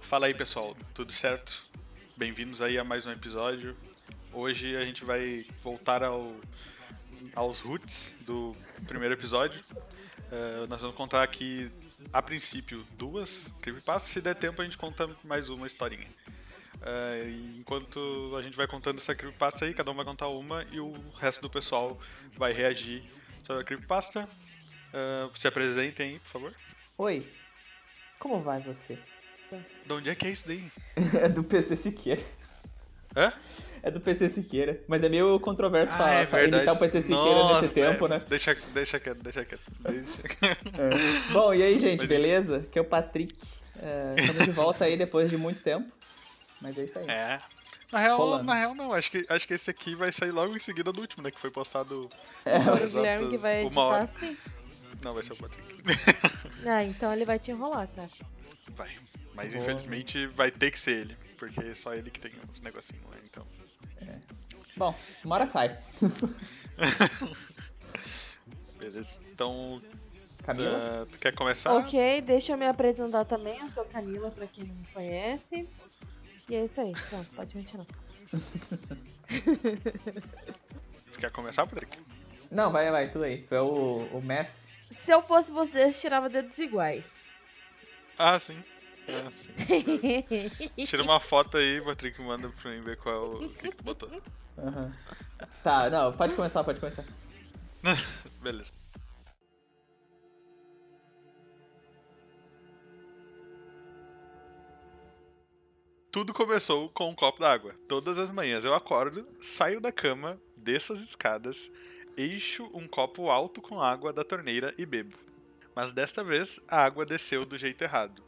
Fala aí pessoal, tudo certo? Bem-vindos aí a mais um episódio. Hoje a gente vai voltar ao, aos roots do primeiro episódio. Uh, nós vamos contar aqui, a princípio, duas creepypastas. Se der tempo, a gente conta mais uma historinha. E enquanto a gente vai contando essa creepypasta aí, cada um vai contar uma e o resto do pessoal vai reagir sobre a creepypasta. Uh, se apresentem aí, por favor. Oi, como vai você? De onde é que é isso daí? é do PC Siqueira. Hã? É do PC Siqueira. Mas é meio controverso Ah, falar, é falar- imitar o PC Siqueira Nossa, nesse tempo, é. né? Deixa, deixa quieto, deixa quieto. Deixa. É. Bom, e aí, gente, Mas- beleza? Que é o Patrick. É, estamos de volta aí depois de muito tempo. Mas é isso aí. É. Na real, Rolando. na real não, acho que, acho que esse aqui vai sair logo em seguida do último, né? Que foi postado É, O Guilherme que vai editar hora. assim. Não, vai ser o Patrick. Ah, então ele vai te enrolar, cara. Vai. Mas Boa. infelizmente vai ter que ser ele, porque é só ele que tem uns negocinhos lá, então. Bom, uma hora sai. Beleza. Então, Camila? ah, tu quer começar? Ok, deixa eu me apresentar também. Eu sou Camila, pra quem não me conhece. E é isso aí. Pronto, pode continuar. Tu quer começar, Patrick? Não, vai, vai, tu aí. Tu é o, o mestre. Se eu fosse vocês, tirava dedos iguais. Ah, sim. Ah, sim. Tira uma foto aí, Patrick, manda pra mim ver qual é o o que, que tu botou. Aham. Tá, não, pode começar, pode começar. Beleza. Tudo começou com um copo d'água. Todas as manhãs eu acordo, saio da cama, desço as escadas, encho um copo alto com água da torneira e bebo. Mas desta vez a água desceu do jeito errado.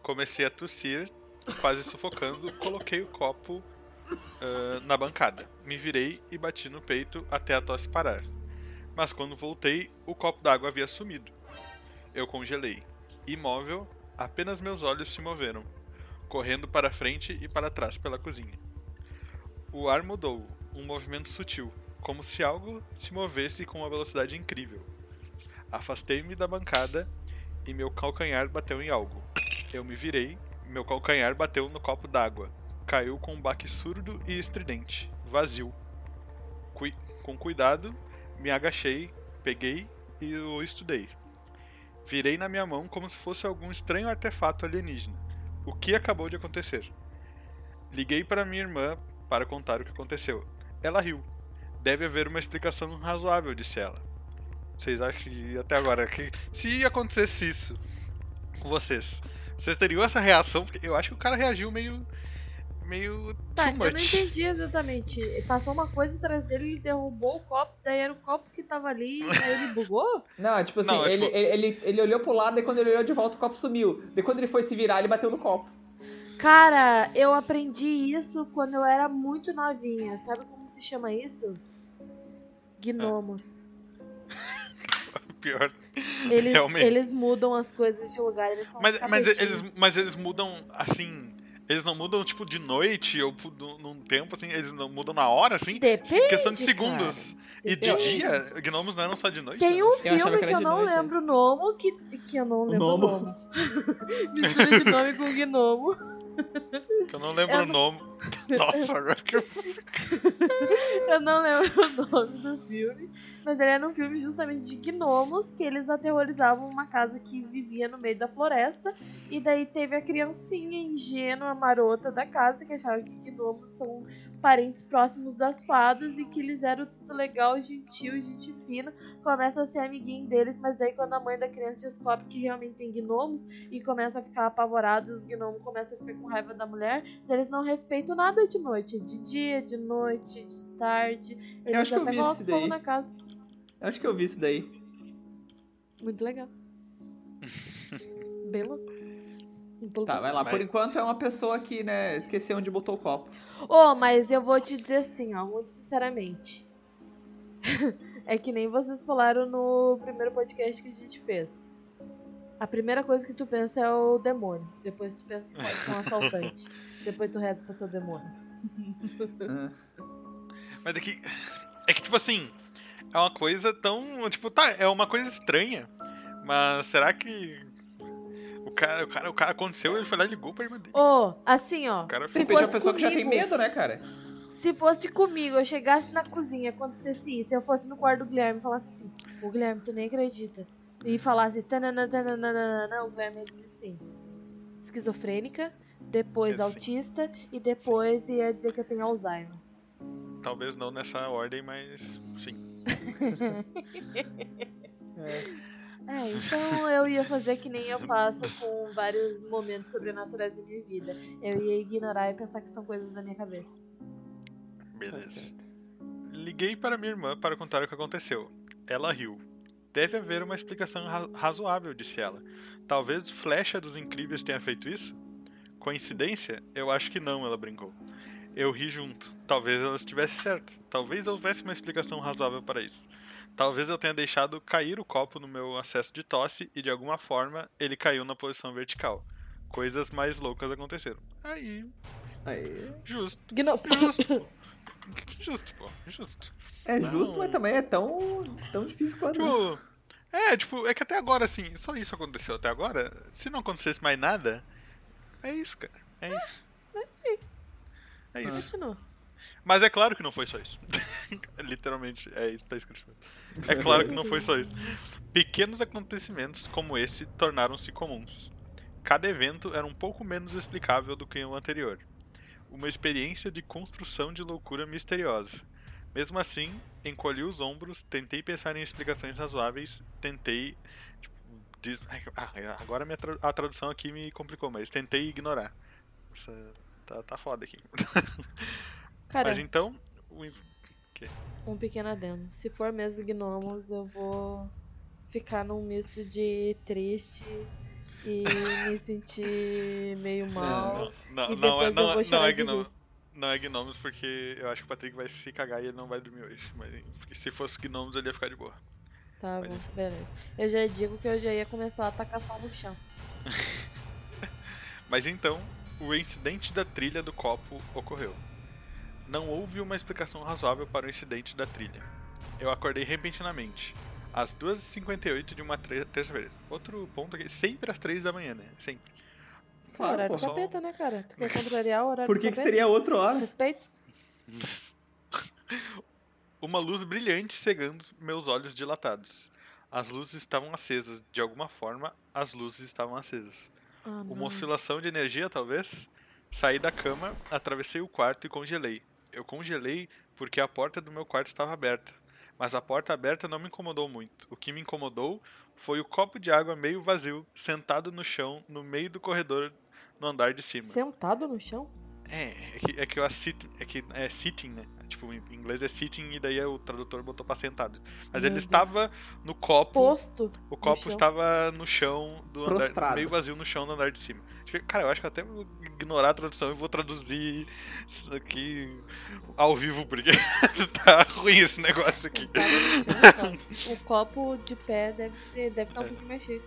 Comecei a tossir, quase sufocando, coloquei o copo ah, na bancada. Me virei e bati no peito até a tosse parar mas quando voltei, o copo d'água havia sumido. Eu congelei. Imóvel, apenas meus olhos se moveram, correndo para frente e para trás pela cozinha. O ar mudou, um movimento sutil, como se algo se movesse com uma velocidade incrível. Afastei-me da bancada e meu calcanhar bateu em algo. Eu me virei, meu calcanhar bateu no copo d'água. Caiu com um baque surdo e estridente, vazio. Cui- com cuidado, me agachei, peguei e o estudei. Virei na minha mão como se fosse algum estranho artefato alienígena. O que acabou de acontecer? Liguei para minha irmã para contar o que aconteceu. Ela riu. Deve haver uma explicação razoável, disse ela. Vocês acham que até agora, que se acontecesse isso com vocês, vocês teriam essa reação? Porque eu acho que o cara reagiu meio. Meio. Tá, too eu não entendi exatamente. Passou uma coisa atrás dele, ele derrubou o copo, daí era o copo que tava ali, daí ele bugou? Não, tipo assim, Não, é ele, tipo- ele, ele, ele olhou pro lado e quando ele olhou de volta o copo sumiu. Daí quando ele foi se virar, ele bateu no copo. Cara, eu aprendi isso quando eu era muito novinha. Sabe como se chama isso? Gnomos. Pior. Eles, Realmente. eles mudam as coisas de lugar, eles são Mas, mas, eles, mas eles mudam assim. Eles não mudam, tipo, de noite ou num- tempo, assim, eles não mudam na hora, assim? Depende, questão de cara. segundos. E de Depende. dia, gnomos não eram só de noite? Tem né? um Eu filme que que, era eu não noite, lembro o nome, que, que eu não lembro o nome. Mistura de nome com gnomo. Que eu não lembro Eu o nome. Nossa, agora que eu. Eu não lembro o nome do filme, mas ele era um filme justamente de gnomos que eles aterrorizavam uma casa que vivia no meio da floresta. E daí teve a criancinha ingênua, marota da casa que achava que gnomos são parentes próximos das fadas e que eles eram tudo legal, gentil, gente fina. Começa a ser amiguinho deles, mas daí quando a mãe da criança descobre que realmente tem gnomos e começa a ficar apavorado, os gnomos começam a ficar com raiva da mulher, daí eles não respeitam nada de noite, de dia, de noite, de tarde. Eles acho que eu até vi fogo daí. na casa. Eu acho que eu vi isso daí. Muito legal. Bem louco. Tá, vai lá. Mas- Por enquanto é uma pessoa que, né, esqueceu onde botou o copo. Ô, mas eu vou te dizer assim, ó, muito sinceramente. é que nem vocês falaram no primeiro podcast que a gente fez. A primeira coisa que tu pensa é o demônio. Depois tu pensa que pode ser um assaltante. Depois tu reza pra ser o demônio. Ah. Mas é que. É que, tipo assim. É uma coisa tão. Tipo, tá, é uma coisa estranha. Mas será que. O cara, o cara, o cara aconteceu, ele foi lá e ligou pra irmã dele. Ô, assim, ó. O cara se é uma fosse pessoa que já tem comigo- medo, né, cara? Se fosse comigo, eu chegasse na cozinha, acontecesse isso, eu fosse no quarto do Guilherme e falasse assim, o Guilherme, tu nem acredita. E falasse, tanana, o Guilherme ia dizer assim, esquizofrênica, depois É, sim. autista e depois ia dizer que eu tenho Alzheimer. Talvez não nessa ordem, mas sim. É. É, então eu ia fazer que nem eu faço com vários momentos sobrenaturais da minha vida. Eu ia ignorar e pensar que são coisas da minha cabeça. Tá Beleza. certo. Liguei para minha irmã para contar o que aconteceu. Ela riu. Deve haver uma explicação ra- razoável, disse ela. Talvez Flecha dos Incríveis tenha feito isso? Coincidência? Eu acho que não, ela brincou. Eu ri junto. Talvez ela estivesse certa. Talvez houvesse uma explicação razoável para isso. Talvez eu tenha deixado cair o copo no meu acesso de tosse e de alguma forma ele caiu na posição vertical. Coisas mais loucas aconteceram. Aí, Aí. justo. Gno- Justo, pô. Justo, pô. Justo. É justo, Não. mas também é tão, tão difícil quanto. Tipo, é, tipo, é que até agora, assim, só isso aconteceu até agora. Se não acontecesse mais nada, é isso, cara. É isso. Mas sim, É isso. continua. Mas é claro que não foi só isso. Literalmente, é isso que tá escrito. É claro que não foi só isso. Pequenos acontecimentos como esse tornaram-se comuns. Cada evento era um pouco menos explicável do que o anterior. Uma experiência de construção de loucura misteriosa. Mesmo assim, encolhi os ombros, tentei pensar em explicações razoáveis, tentei. Tipo, diz- ah, agora minha tra- a tradução aqui me complicou, mas tentei ignorar. Essa- tá, tá foda aqui. Cara, Mas então, o ins- um pequeno adendo. Se for mesmo gnomos, eu vou ficar num misto de triste e me sentir meio mal. Não, não, é, não, é- não chorar é de gnomo. Não é gnomos porque eu acho que o Patrick vai se cagar e ele não vai dormir hoje. Mas, porque se fosse gnomos ele ia ficar de boa. Tá Mas- bom, beleza. Eu já digo que eu já ia começar a tacar sal no chão. Mas então, o incidente da trilha do copo ocorreu. Não houve uma explicação razoável para o incidente da trilha. Eu acordei repentinamente. Às 2h58 de uma terça-feira. Outro ponto aqui, sempre às 3 da manhã, né? Sempre. Claro, horário pô. do capeta, né, cara? Tu quer contrariar o horário Por do que, que seria outra hora? Respeito? Uma luz brilhante cegando meus olhos dilatados. As luzes estavam acesas. De alguma forma, as luzes estavam acesas. Ah. Uma oscilação de energia, talvez? Saí da cama, atravessei o quarto e congelei. Eu congelei porque a porta do meu quarto estava aberta. Mas a porta aberta não me incomodou muito. O que me incomodou foi o copo de água meio vazio, sentado no chão, no meio do corredor, no andar de cima. Sentado no chão? É, é que, é que eu sit, é que é sitting, né? Tipo, em inglês é sitting e daí o tradutor botou pra sentado. Mas Meu ele Deus. estava no copo, Posto. o copo chão. estava no chão do andar, meio vazio no chão do andar de cima. Cara, eu acho que eu até ignorar a tradução e vou traduzir isso aqui ao vivo, porque tá ruim esse negócio aqui. Chão, cara. O copo de pé deve ser, deve estar um É. mais cheio.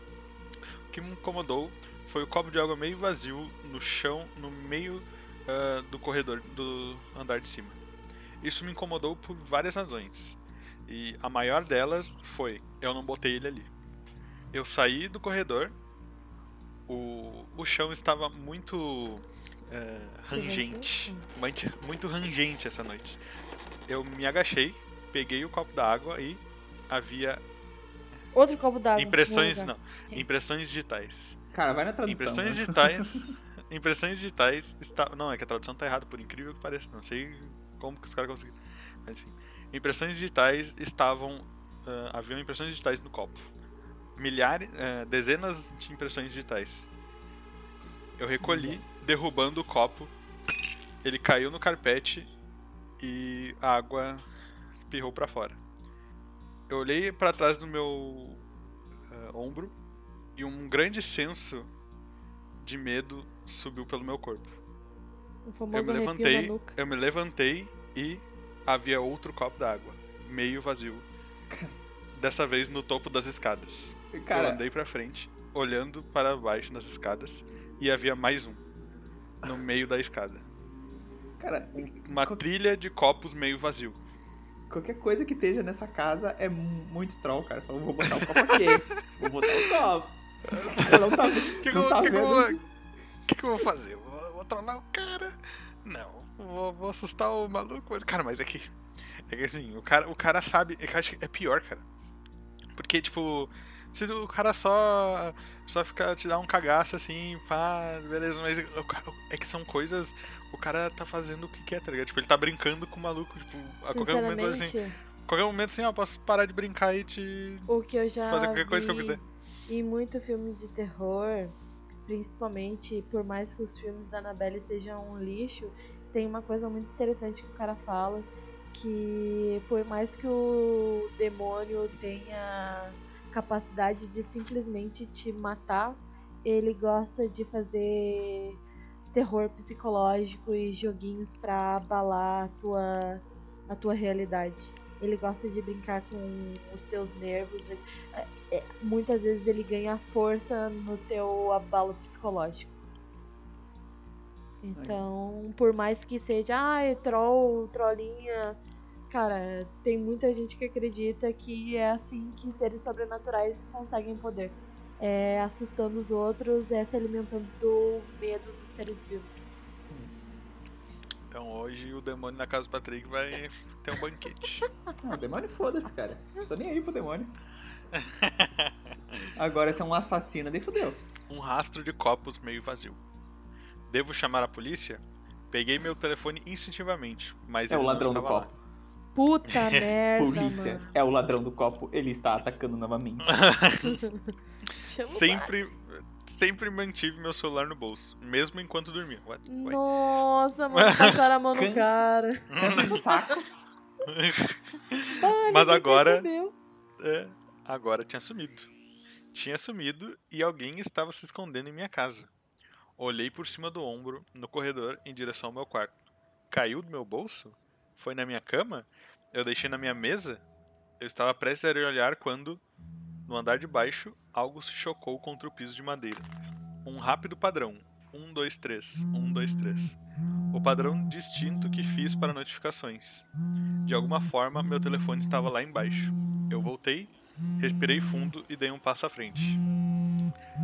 O que me incomodou foi o copo de água meio vazio no chão, no meio ah, do corredor do andar de cima. Isso me incomodou por várias razões. E a maior delas foi: eu não botei ele ali. Eu saí do corredor, o, o chão estava muito eh, rangente. Muito, muito rangente essa noite. Eu me agachei, peguei o copo da água e havia Outro copo d'água. impressões, não, impressões digitais. Cara, vai na tradução. Impressões né? digitais. impressões digitais está, não é que a tradução tá errada, por incrível que pareça, não sei como que os caras conseguiram. Mas enfim, impressões digitais estavam ah, haviam impressões digitais no copo. Milhares, ah, dezenas de impressões digitais. Eu recolhi, derrubando o copo. Ele caiu no carpete e a água espirrou pra fora. Eu olhei pra trás do meu ah, ombro e um grande senso de medo subiu pelo meu corpo. Eu me levantei, eu me levantei e havia outro copo d'água, meio vazio. Dessa vez no topo das escadas. Eu Cara, andei pra frente, olhando para baixo nas escadas e havia mais um no meio da escada. cara, Uma Co- trilha de copos meio vazio. qualquer coisa que esteja nessa casa é mu- muito troll, cara. Então, vou botar o copo aqui. vou botar o copo. Ela não tá, O que, que, não eu- tá que que eu vendo. vou- que que eu vou fazer? Vou, vou trollar o cara? Não. Vou, vou assustar o maluco? Cara, mas é que. É que assim, o cara, o cara sabe. É que eu acho que é pior, cara. Porque, tipo. Se o cara só. Só ficar te dar um cagaço assim, pá, beleza, mas cara- é que são coisas. O cara tá fazendo o que quer, tá ligado? Tipo, ele tá brincando com o maluco, tipo, a qualquer momento assim. Qualquer momento assim, ó, posso parar de brincar e te. o que eu já Fazer qualquer coisa que eu vi quiser. Em muito filme de terror, principalmente, por mais que os filmes da Annabelle sejam um lixo, tem uma coisa muito interessante que o cara fala, que por mais que o demônio tenha capacidade de simplesmente te matar, ele gosta de fazer terror psicológico e joguinhos pra abalar a tua, a tua realidade. Ele gosta de brincar com os teus nervos. é- é- muitas vezes ele ganha força no teu abalo psicológico. Então, por mais que seja, ah, troll, trollinha, cara, tem muita gente que acredita que é assim que seres sobrenaturais conseguem poder. É assustando os outros, é se alimentando do medo dos seres vivos. Então hoje o demônio na casa do Patrick vai ter um banquete. Não, demônio foda-se, cara. Tô nem aí pro demônio. Agora, se é um assassino, daí fudeu. um rastro de copos meio vazio. Devo chamar a polícia? Peguei meu telefone instintivamente, mas É ele o não ladrão do estava lá. Puta merda, Polícia mano. é o ladrão do copo, ele está atacando novamente. Sempre, sempre mantive meu celular no bolso, mesmo enquanto dormia. What? Nossa, mano, passaram a mão no cara. Cansa de saco. Ah, Mas agora-. É, agora tinha sumido. Tinha sumido e alguém estava se escondendo em minha casa. Olhei por cima do ombro, no corredor, em direção ao meu quarto. Caiu do meu bolso? Foi na minha cama? Eu deixei na minha mesa? Eu estava prestes a olhar quando, no andar de baixo, algo se chocou contra o piso de madeira. Um rápido padrão. 1, 2, 3. 1, 2, 3. O padrão distinto que fiz para notificações. De alguma forma, meu telefone estava lá embaixo. Eu voltei, respirei fundo e dei um passo à frente.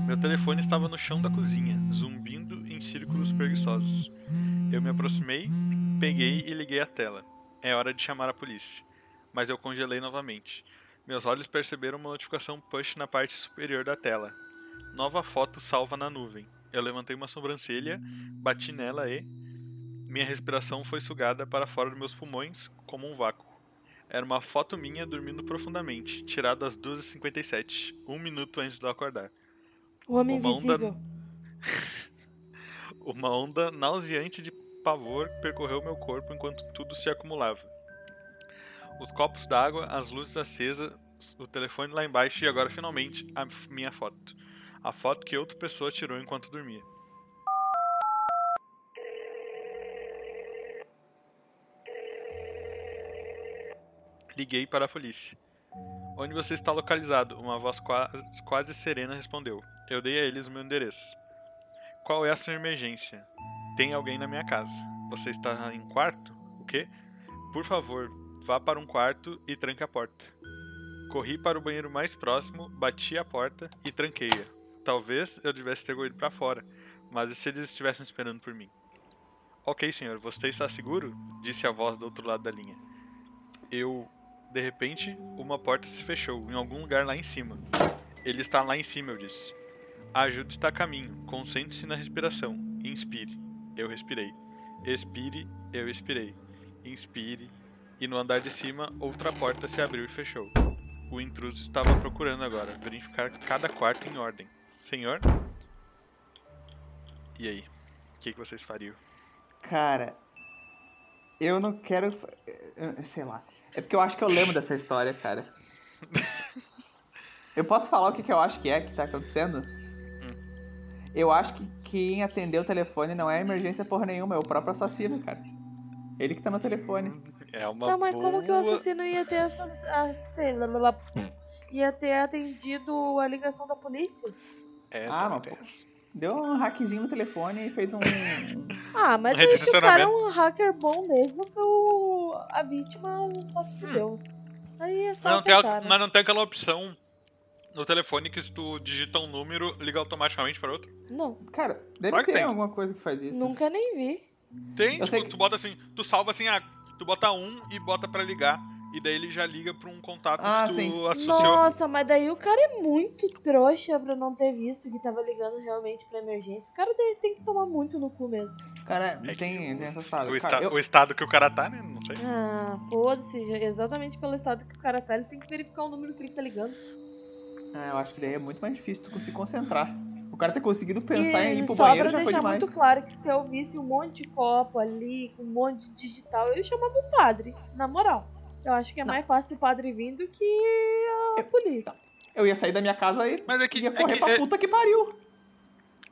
Meu telefone estava no chão da cozinha, zumbindo em círculos preguiçosos. Eu me aproximei, peguei e liguei a tela. É hora de chamar a polícia. Mas eu congelei novamente. Meus olhos perceberam uma notificação push na parte superior da tela. Nova foto salva na nuvem. Eu levantei uma sobrancelha, bati nela e. Minha respiração foi sugada para fora dos meus pulmões como um vácuo. Era uma foto minha dormindo profundamente, tirada às 2h57, um minuto antes de eu acordar. O homem Uma onda- invisível. Uma onda nauseante de pavor percorreu meu corpo enquanto tudo se acumulava. Os copos d'água, as luzes acesas, o telefone lá embaixo e agora finalmente a minha foto. A foto que outra pessoa tirou enquanto dormia. Liguei para a polícia. Onde você está localizado? Uma voz qua- quase serena respondeu. Eu dei a eles o meu endereço. Qual é a sua emergência? Tem alguém na minha casa. Você está em quarto? O quê? Por favor, vá para um quarto e tranque a porta. Corri para o banheiro mais próximo, bati a porta e tranquei-a. Talvez eu devesse ter ido para fora, mas se eles estivessem esperando por mim? Ok, senhor, você está seguro? Disse a voz do outro lado da linha. Eu. De repente, uma porta se fechou em algum lugar lá em cima. Ele está lá em cima, eu disse. A ajuda está a caminho. Concentre-se na respiração. Inspire. Eu respirei. Expire. Eu expirei. Inspire. E no andar de cima, outra porta se abriu e fechou. O intruso estava procurando agora verificar cada quarto em ordem. Senhor? E aí? O que, que vocês fariam? Cara, eu não quero. eu- Sei lá. É porque eu acho que eu lembro dessa história, cara. Eu posso falar o que, que eu acho que é que tá acontecendo? Eu acho que quem atendeu o telefone não é emergência porra nenhuma, é o próprio assassino, cara. Ele que tá no telefone. É uma Tá, mas como que o boa- assassino ia ter essa. a- ia ter atendido a ligação da polícia? É, Ah, tá, mas, tem pô. Deu um hackzinho no telefone e fez um. Ah, mas Um é redirecionamento. um hacker bom mesmo, que o a vítima só se fudeu. Aí é só Mas não, tem, aceitar, a- né? mas não tem aquela opção no telefone que se tu digita um número, liga automaticamente para outro? Não, Cara, deve Claro ter tem. alguma coisa que faz isso. nunca nem vi. Tem, Eu tipo, que- tu bota assim, tu salva assim, ah, tu bota um e bota pra ligar. E daí ele já liga pra um contato Ah, que tu sim. associou. Nossa, mas daí o cara é muito trouxa pra não ter visto que tava ligando realmente pra emergência. O cara tem- tem que tomar muito no cu mesmo. Cara, É tem, o- tem essas O, paradas. esta- eu- o estado que o cara tá, né? Não sei. Ah, foda-se. Exatamente pelo estado que o cara tá, ele tem que verificar o número que ele tá ligando. É, eu acho que daí é muito mais difícil tu se concentrar. O cara ter conseguido pensar em e ir pro só banheiro pra já foi deixar demais. muito claro que se eu visse um monte de copo ali, com um monte de digital, eu chamava o padre, na moral. Eu acho que é Não. mais fácil o padre vir do que a Eu- polícia. Eu ia sair da minha casa e Mas é que, ia é correr que- pra é- puta que pariu.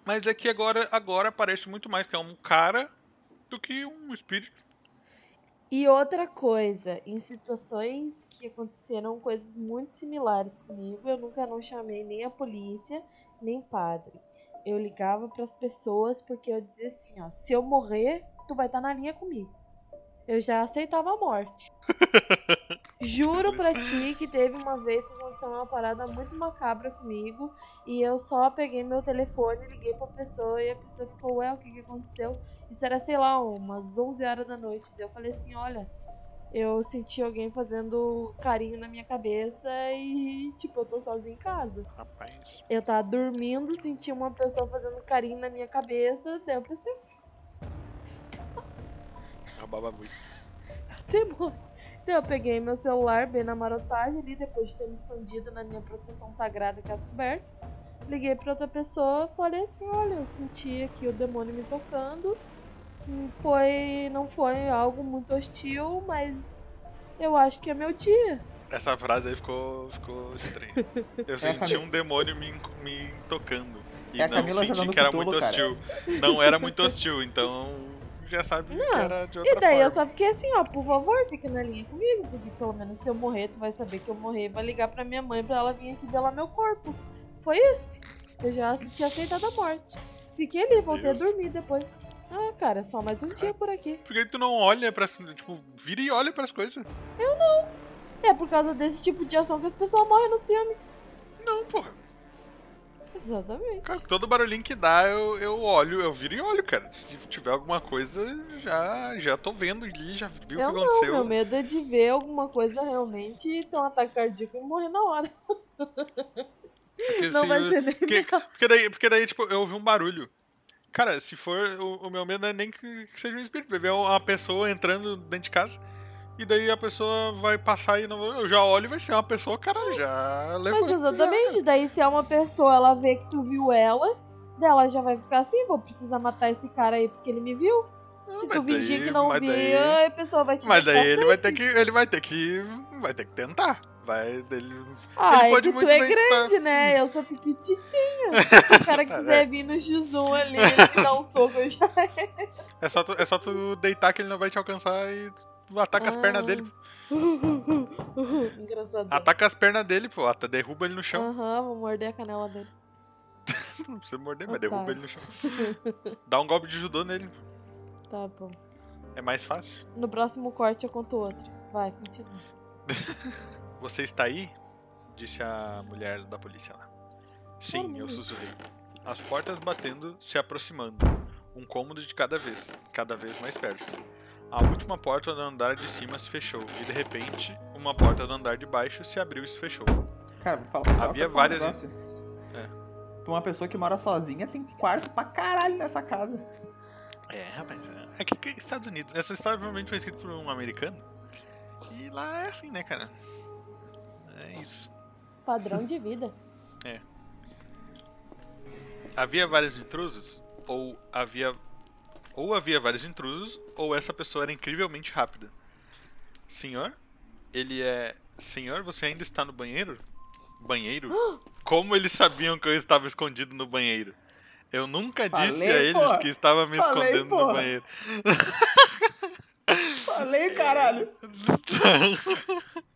mas é que agora, agora parece muito mais que é um cara do que um espírito. E outra coisa, em situações que aconteceram coisas muito similares comigo, eu nunca não chamei nem a polícia, nem padre. Eu ligava pras pessoas porque eu dizia assim, ó, se eu morrer, tu vai estar na linha comigo. Eu já aceitava a morte. Juro pra ti que teve uma vez que aconteceu uma parada muito macabra comigo e eu só peguei meu telefone, liguei pra pessoa e a pessoa ficou, ué, o que que aconteceu? Isso era, sei lá, umas 11 horas da noite. Daí eu falei assim: olha, eu senti alguém fazendo carinho na minha cabeça e, tipo, eu tô sozinha em casa. Rapaz. Eu tava dormindo, senti uma pessoa fazendo carinho na minha cabeça. Daí eu pensei: É o bababui. demônio. Daí eu peguei meu celular bem na marotagem ali, depois de ter me escondido na minha proteção sagrada que é as cobertas. Liguei pra outra pessoa, falei assim: olha, eu senti aqui o demônio me tocando. Foi. Não foi algo muito hostil, mas eu acho que é meu dia. Essa frase aí ficou, ficou estranha. Eu a senti um demônio me, me tocando. E É a não senti que era Cthulhu, muito cara. hostil. Não era muito hostil, então já sabe Não, que era de outra E daí forma. eu só fiquei assim, ó, por favor, fica na linha comigo, porque pelo menos se eu morrer, tu vai saber que eu morri, vai ligar pra minha mãe pra ela vir aqui velar meu corpo. Foi isso. Eu já tinha aceitado a morte. Fiquei ali, voltei a Deus. dormir depois. Ah, cara, só mais um dia por aqui. Por que tu não olha pra. Tipo, vira e olha pras coisas? É por causa desse tipo de ação que as pessoas morrem no filme. Não, porra. Exatamente. Cara, todo barulhinho que dá, eu, eu olho, eu viro e olho, cara. Se tiver alguma coisa, já, já tô vendo ali, já viu o eu que não, aconteceu. meu medo é de ver alguma coisa realmente e ter um ataque cardíaco e morrer na hora. Porque, Não se- vai ser nem porque, porque daí, porque daí, tipo, eu ouvi um barulho. Cara, se for. O, o meu medo não é nem que, que seja um espírito, vai ver uma pessoa entrando dentro de casa. E daí a pessoa vai passar e não, eu já olho e vai ser uma pessoa, cara, já levou. Mas exatamente, daí se é uma pessoa, ela vê que tu viu ela, dela já vai ficar assim, vou precisar matar esse cara aí porque ele me viu. Se tu fingir que não viu, daí- a pessoa vai te Mas deixar aí ele vai ter que. Ele vai ter que. Vai ter que tentar. Vai. Ele, Ah, ele pode que tu muito é bem grande, né? Eu sou piquititinha. Se o cara quiser É. vir no X1 ali, ele dá um soco, eu já... é, só tu, é só tu deitar que ele não vai te alcançar e tu ataca as pernas Ah. dele. Engraçado. Ataca as pernas dele, pô. Até derruba ele no chão. Aham, vou morder a canela dele. Não precisa morder, mas Otário. derruba ele no chão. Dá um golpe de judô nele. Tá bom. É mais fácil. No próximo corte eu conto outro. Vai, continua. Você está aí? Disse a mulher da polícia lá. Sim, eu sussurrei. As portas batendo, se aproximando. Um cômodo de cada vez, cada vez mais perto. A última porta do andar de cima se fechou, e de repente, uma porta do andar de baixo se abriu e se fechou. Cara, vou falar só Havia um várias- negócio. É. Pra uma pessoa que mora sozinha, tem quarto pra caralho nessa casa. É, rapaz, é que, que Estados Unidos. Essa história provavelmente foi escrita por um americano. E lá é assim, né, cara? É isso. Padrão de vida. Havia vários intrusos? Ou havia. Ou havia vários intrusos, ou essa pessoa era incrivelmente rápida. Senhor? Ele é. Senhor, você ainda está no banheiro? Banheiro? Como eles sabiam que eu estava escondido no banheiro? Eu nunca disse Falei, a eles porra. que estava me Falei, escondendo no porra. banheiro. Falei, caralho.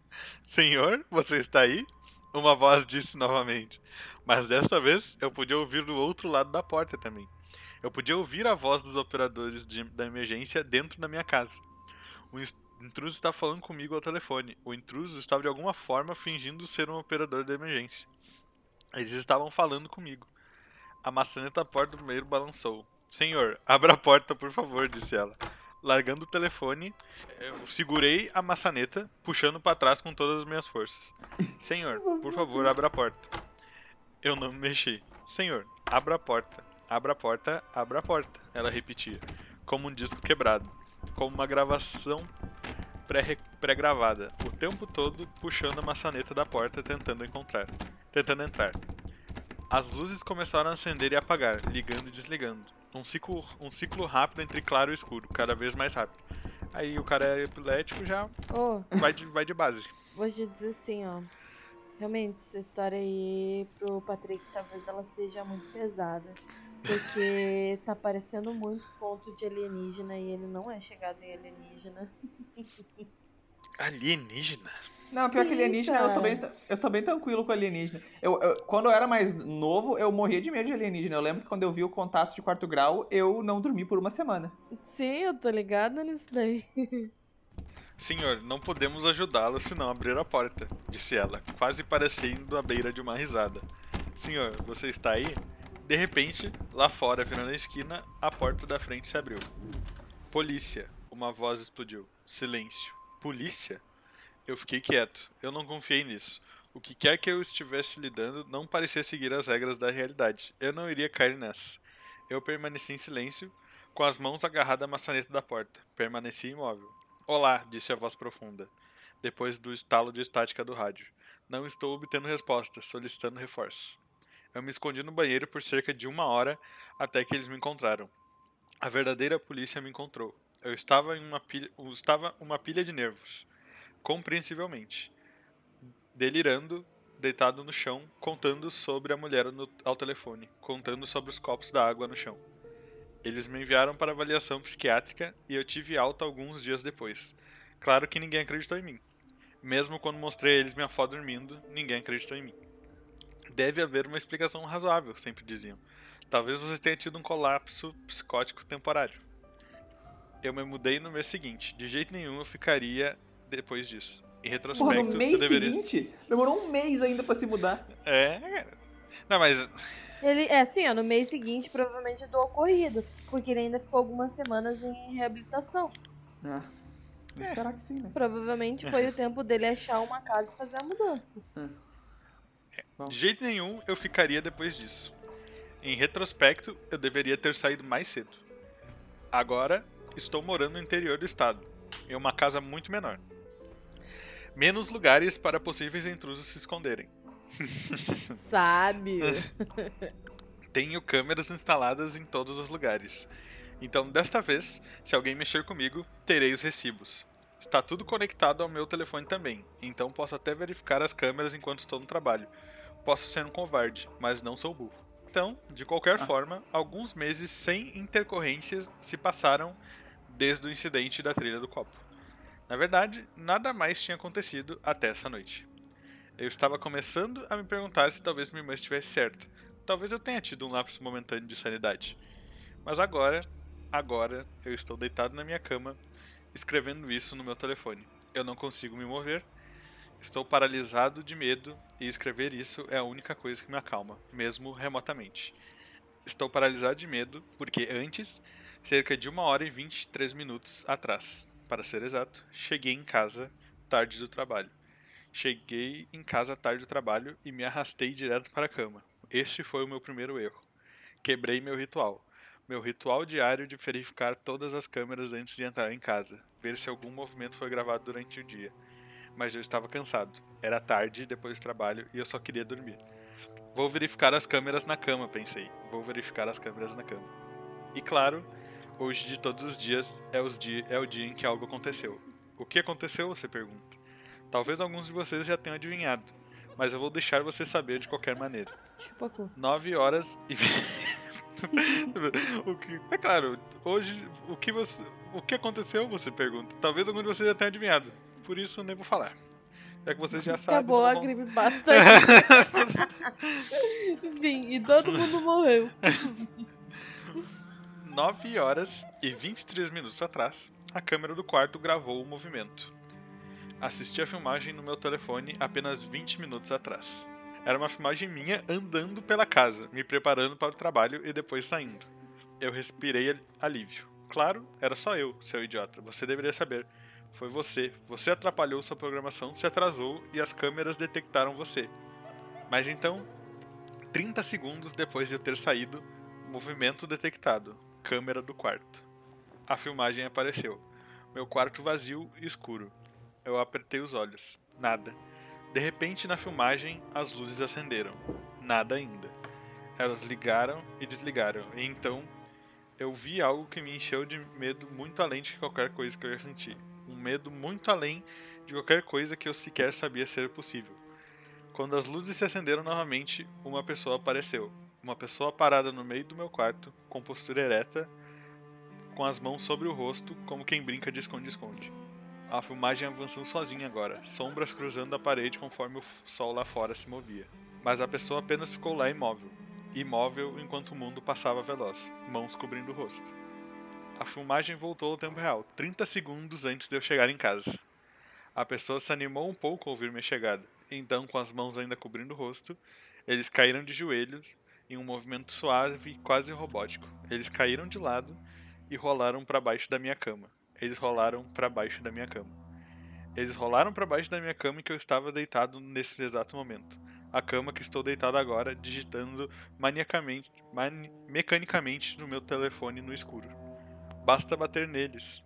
Senhor, você está aí? Uma voz disse novamente. Mas desta vez eu podia ouvir do outro lado da porta também. Eu podia ouvir a voz dos operadores de- da emergência dentro da minha casa. O intruso está falando comigo ao telefone. O intruso estava de alguma forma fingindo ser um operador de emergência. Eles estavam falando comigo. A maçaneta da porta do banheiro balançou. Senhor, abra a porta, por favor, disse ela. Largando o telefone, eu segurei a maçaneta, puxando para trás com todas as minhas forças. Senhor, por favor, abra a porta. Eu não me mexi. Senhor, abra a porta. Abra a porta, abra a porta. Ela repetia, como um disco quebrado, como uma gravação pré- pré-gravada, o tempo todo puxando a maçaneta da porta tentando encontrar, tentando entrar. As luzes começaram a acender e apagar, ligando e desligando. Um ciclo, um ciclo rápido entre claro e escuro, cada vez mais rápido. Aí o cara é epilético já Ô, vai de, vai de base. vou te dizer assim, ó. Realmente, essa história aí pro Patrick talvez ela seja muito pesada. Porque tá parecendo muito ponto de alienígena e ele não é chegado em alienígena. Alienígena? Não, pior que Sim, alienígena, eu tô, bem, eu tô bem tranquilo com alienígena. Eu, eu- quando eu era mais novo, eu morria de medo de alienígena. Eu lembro que quando eu vi o contato de quarto grau, eu não dormi por uma semana. Sim, eu tô ligada nisso daí. Senhor, não podemos ajudá-lo se não abrir a porta, disse ela, quase parecendo à beira de uma risada. Senhor, você está aí? De repente, lá fora, virando a esquina, a porta da frente se abriu. Polícia! Uma voz explodiu. Silêncio. Polícia? Eu fiquei quieto. Eu não confiei nisso. O que quer que eu estivesse lidando não parecia seguir as regras da realidade. Eu não iria cair nessa. Eu permaneci em silêncio, com as mãos agarradas à maçaneta da porta. Permaneci imóvel. Olá, disse a voz profunda, depois do estalo de estática do rádio. Não estou obtendo resposta, solicitando reforço. Eu me escondi no banheiro por cerca de uma hora até que eles me encontraram. A verdadeira polícia me encontrou. Eu estava em uma pilha, estava uma pilha de nervos, compreensivelmente. Delirando, deitado no chão, contando sobre a mulher no- ao telefone, contando sobre os copos da água no chão. Eles me enviaram para avaliação psiquiátrica e eu tive alta alguns dias depois. Claro que ninguém acreditou em mim. Mesmo quando mostrei a eles minha foto dormindo, ninguém acreditou em mim. Deve haver uma explicação razoável, sempre diziam. Talvez você tenha tido um colapso psicótico temporário. Eu me mudei no mês seguinte. De jeito nenhum eu ficaria depois disso. Em Porra, retrospecto, no eu mês deveria. seguinte, demorou um mês ainda pra se mudar. É. cara. Não, mas Ele, é assim, ó, no mês seguinte, provavelmente do ocorrido. Porque ele ainda ficou algumas semanas em reabilitação. Ah, vou esperar que sim, né? Provavelmente foi o tempo dele achar uma casa e fazer a mudança. De jeito nenhum eu ficaria depois disso. Em retrospecto, eu deveria ter saído mais cedo. Agora, estou morando no interior do estado, em uma casa muito menor. Menos lugares para possíveis intrusos se esconderem. Sabe? Tenho câmeras instaladas em todos os lugares. Então, desta vez, se alguém mexer comigo, terei os recibos. Está tudo conectado ao meu telefone também, então posso até verificar as câmeras enquanto estou no trabalho. Posso ser um covarde, mas não sou burro. Então, de qualquer Ah. forma, alguns meses sem intercorrências se passaram desde o incidente da trilha do copo. Na verdade, nada mais tinha acontecido até essa noite. Eu estava começando a me perguntar se talvez minha irmã estivesse certa. Talvez eu tenha tido um lapso momentâneo de sanidade. Mas agora, agora, eu estou deitado na minha cama, escrevendo isso no meu telefone. Eu não consigo me mover. Estou paralisado de medo e escrever isso é a única coisa que me acalma, mesmo remotamente. Estou paralisado de medo porque antes, cerca de uma hora e 23 minutos atrás, para ser exato, cheguei em casa tarde do trabalho. Cheguei em casa tarde do trabalho e me arrastei direto para a cama. Este foi o meu primeiro erro. Quebrei meu ritual. Meu ritual diário de verificar todas as câmeras antes de entrar em casa, ver se algum movimento foi gravado durante o dia. Mas eu estava cansado. Era tarde depois do trabalho e eu só queria dormir. Vou verificar as câmeras na cama, pensei. Vou verificar as câmeras na cama. E claro, hoje de todos os dias é, os di é o dia em que algo aconteceu. O que aconteceu, você pergunta? Talvez alguns de vocês já tenham adivinhado, mas eu vou deixar você saber de qualquer maneira. Chupa cu. 9 horas e. o que, é claro, hoje o que você. O que aconteceu, você pergunta. Talvez algum de vocês já tenha adivinhado. Por isso nem vou falar. É que vocês já sabem. Acabou não a vão- creepypasta. Enfim, e todo mundo morreu. 9 horas e 23 minutos atrás, a câmera do quarto gravou o movimento. Assisti a filmagem no meu telefone apenas 20 minutos atrás. Era uma filmagem minha andando pela casa, me preparando para o trabalho e depois saindo. Eu respirei al- alívio. Claro, era só eu, seu idiota. Você deveria saber. Foi você. Você atrapalhou sua programação, se atrasou e as câmeras detectaram você. Mas então, 30 segundos depois de eu ter saído, movimento detectado. Câmera do quarto. A filmagem apareceu. Meu quarto vazio e escuro. Eu apertei os olhos. Nada. De repente, na filmagem, as luzes acenderam. Nada ainda. Elas ligaram e desligaram. E então, eu vi algo que me encheu de medo muito além de qualquer coisa que eu ia sentir. Um medo muito além de qualquer coisa que eu sequer sabia ser possível. Quando as luzes se acenderam novamente, uma pessoa apareceu. Uma pessoa parada no meio do meu quarto, com postura ereta, com as mãos sobre o rosto, como quem brinca de esconde-esconde. A filmagem avançou sozinha agora, sombras cruzando a parede conforme o sol lá fora se movia. Mas a pessoa apenas ficou lá imóvel. Imóvel enquanto o mundo passava veloz, mãos cobrindo o rosto. A filmagem voltou ao tempo real, 30 segundos antes de eu chegar em casa. A pessoa se animou um pouco ao ouvir minha chegada. Então, com as mãos ainda cobrindo o rosto, eles caíram de joelhos em um movimento suave e quase robótico. Eles caíram de lado e rolaram para baixo da minha cama. Eles rolaram para baixo da minha cama. Eles rolaram para baixo da minha cama em que eu estava deitado nesse exato momento. A cama que estou deitado agora, digitando maniacamente, mani- mecanicamente no meu telefone no escuro. Basta bater neles.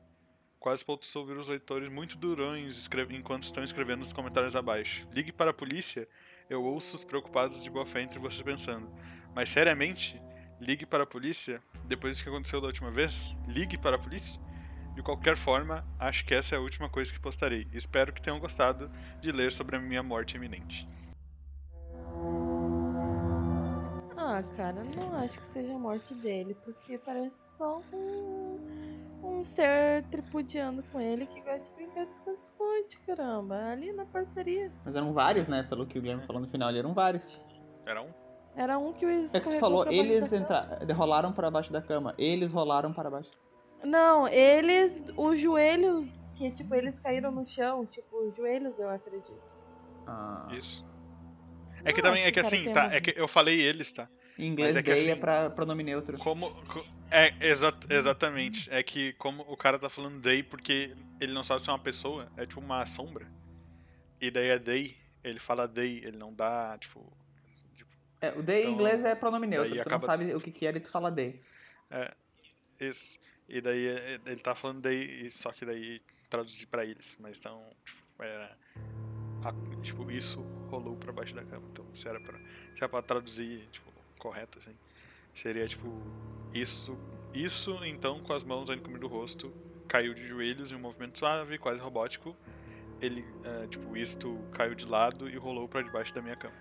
Quase posso ouvir os leitores muito durões enquanto estão escrevendo nos comentários abaixo. Ligue para a polícia. Eu ouço os preocupados de boa fé entre vocês pensando. Mas seriamente, ligue para a polícia? Depois do que aconteceu da última vez? Ligue para a polícia? De qualquer forma, acho que essa é a última coisa que postarei. Espero que tenham gostado de ler sobre a minha morte iminente. Ah, cara, não acho que seja a morte dele, porque parece só um, um ser tripudiando com ele que gosta de brincar de esconde-esconde, caramba. Ali na parceria. Mas eram vários, né? Pelo que o Guilherme falou no final, eram vários. Era um? Era um que o É que tu falou, eles entra... rolaram para baixo da cama. Eles rolaram para baixo. Não, eles. Os joelhos, que tipo, eles caíram no chão, tipo, os joelhos, eu acredito. Ah. Isso. É que Não, também, é que assim, tá? É que eu falei eles, tá? Em inglês, Mas é que gay é assim- pra pronome neutro. Como. co- É, exa exatamente. É que como o cara tá falando they porque ele não sabe se é uma pessoa, é tipo uma sombra. E daí é they, ele fala they, ele não dá, tipo. É, o they em Então, inglês é pronome neutro. Tu acaba- não sabe o que que é e tu fala they. Isso. E daí é- ele tá falando daí, e só que daí traduzir pra eles. Mas então, tipo, era. a- tipo, isso rolou pra baixo da cama. Então, se era pra, se era pra traduzir, tipo, correto, assim. Seria tipo. Isso. Isso, então, com as mãos ainda cobrindo o rosto, caiu de joelhos em um movimento suave, quase robótico. Ele, é, tipo, isto caiu de lado e rolou pra debaixo da minha cama.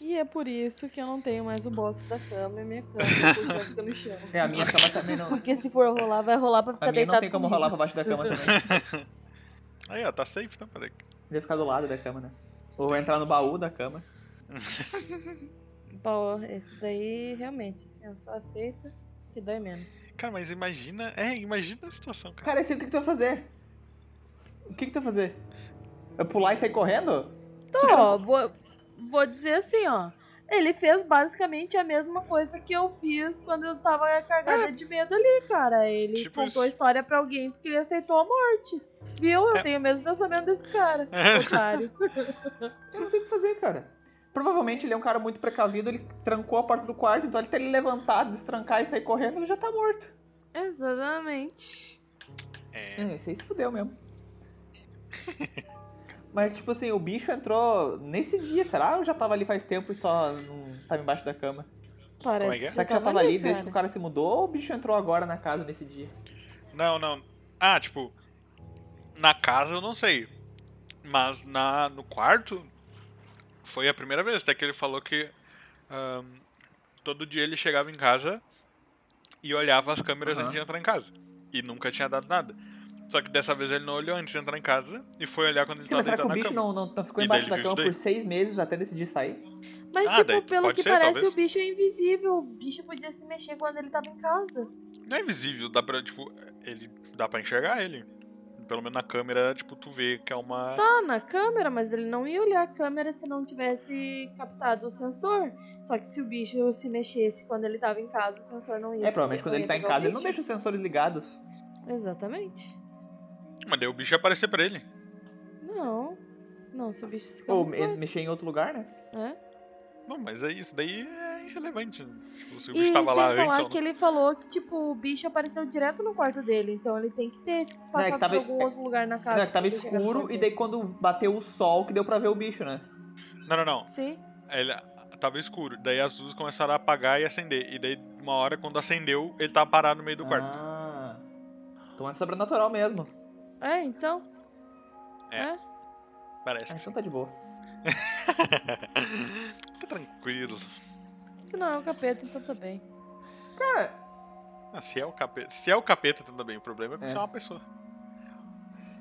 E é por isso que eu não tenho mais o box da cama e minha cama fica no chão. É, a minha cama também não. Porque se for rolar, vai rolar pra ficar A minha deitado não tem como comigo. rolar pra baixo da cama também. Aí, ó, tá safe, então, peraí. Deve ficar do lado da cama, né? Ou entrar no baú da cama. Bom, esse daí realmente, assim, eu só aceito que dói menos. Cara, mas imagina. É, imagina a situação, cara. Cara, assim, o que, que tu vai fazer? O que, que tu vai fazer? É pular e sair correndo? Então, ó, vou, vou dizer assim, ó. Ele fez basicamente a mesma coisa que eu fiz quando eu tava cagada de medo ali, cara. Ele Tipo contou isso. a história pra alguém porque ele aceitou a morte. Viu? Eu É. tenho o mesmo pensamento desse cara, otário. Eu não tenho o que fazer, cara. Provavelmente ele é um cara muito precavido, ele trancou a porta do quarto, então ele ter ele levantado, destrancar e sair correndo, ele já tá morto. Exatamente. É. É, esse aí se fudeu mesmo. Mas, tipo assim, o bicho entrou nesse dia, será? Ou já tava ali faz tempo e só não tava embaixo da cama? Parece é que é? Será que já tava ali desde que o cara. se mudou ou o bicho entrou agora na casa nesse dia? Não, não. Ah, tipo. Na casa eu não sei. Mas na, no quarto. Foi a primeira vez. Até que ele falou que. ahn, todo dia ele chegava em casa e olhava as câmeras Aham. antes de entrar em casa. E nunca tinha dado nada. Só que dessa vez ele não olhou antes de entrar em casa e foi olhar quando ele Sim, tava mas será que o bicho não, não, não ficou embaixo da cama por seis meses até decidir sair? Mas, Ah, daí tipo, pelo que ser, parece, talvez. o bicho é invisível. O bicho podia se mexer quando ele tava em casa. Não é invisível, dá pra, tipo, ele. Dá pra enxergar ele. Pelo menos na câmera, tipo, tu vê que é uma. Tá na câmera, mas ele não ia olhar a câmera se não tivesse captado o sensor. Só que se o bicho se mexesse quando ele tava em casa, o sensor não ia É, provavelmente quando ele tá em casa, ele não deixa os sensores ligados. Exatamente. Mas daí o bicho ia aparecer pra ele. Não. Não, se o bicho se Ou camuflasse. me- mexer em outro lugar, né? É. Não, mas é isso, daí é irrelevante. Tipo, se o E bicho tava lá antes falar ou que não. ele falou que, tipo, o bicho apareceu direto no quarto dele. Então ele tem que ter passado que tava- por algum outro lugar na casa. Não, é que tava pra no escuro quarto e dele. daí quando bateu o sol que deu pra ver o bicho, né? Não, não, não. Sim. Ele tava escuro. Daí as luzes começaram a apagar e acender. E daí, uma hora, quando acendeu, ele tava parado no meio do quarto. Ah. Então é sobrenatural mesmo. É, então. É. É. Parece Ah, que então tá de boa. Tá tranquilo. Se não é o capeta, então tá bem. Cara, Ah, se é o capeta. Se é o capeta, tudo bem. O problema é que É. você é uma pessoa.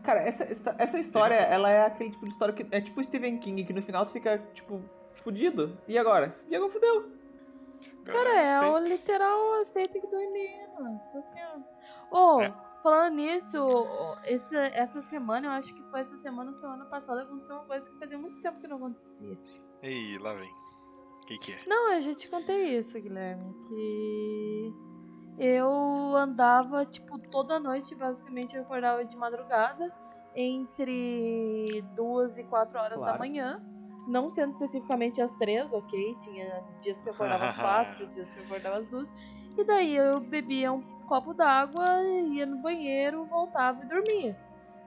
cara, essa, essa, essa história, ela é aquele tipo de história que é tipo Stephen King, que no final tu fica, tipo, fudido. E agora? E agora fudeu. Cara, é o literal aceita que dói menos. Assim, ó. Ô, É. falando nisso, ô, esse, essa semana, eu acho que foi essa semana, semana passada, aconteceu uma coisa que fazia muito tempo que não acontecia. Ei, lá vem. O que, que é? Não, eu já te contei isso, Guilherme, que eu andava, tipo, toda noite, basicamente, eu acordava de madrugada, entre duas e quatro horas da Claro. manhã. Não sendo especificamente às três, ok? Tinha dias que eu acordava às quatro, dias que eu acordava às duas. E daí eu bebia um copo d'água, ia no banheiro, voltava e dormia.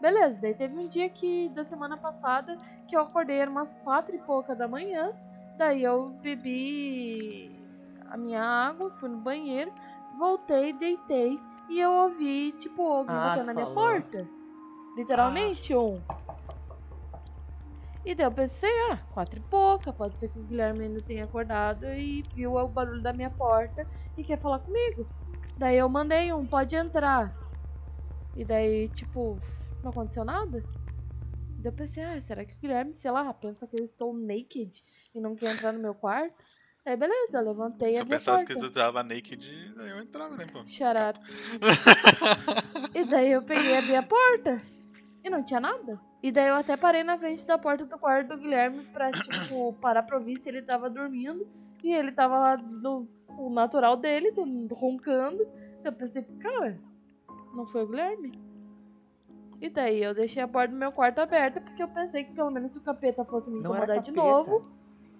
Beleza, daí teve um dia que, da semana passada, que eu acordei, era umas quatro e pouca da manhã. Daí eu bebi a minha água, fui no banheiro, voltei, deitei e eu ouvi, tipo, alguém Ah, batendo na minha falou. porta. Literalmente, um. E daí eu pensei, ah, quatro e pouca, pode ser que o Guilherme ainda tenha acordado e viu o barulho da minha porta e quer falar comigo. Daí eu mandei um, pode entrar. E daí, tipo, não aconteceu nada. Daí eu pensei, ah, será que o Guilherme, sei lá, pensa que eu estou naked e não quer entrar no meu quarto? Daí beleza, eu levantei Se a eu pensasse porta. que tu tava naked, daí eu entrava, né, pô? Shut up. e daí eu peguei e abri a porta. E não tinha nada. E daí eu até parei na frente da porta do quarto do Guilherme pra, tipo, parar pra ouvir se ele tava dormindo. E ele tava lá no o natural dele, do- roncando. Eu pensei, cara, não foi o Guilherme? E daí eu deixei a porta do meu quarto aberta porque eu pensei que pelo menos se o capeta fosse me incomodar de novo,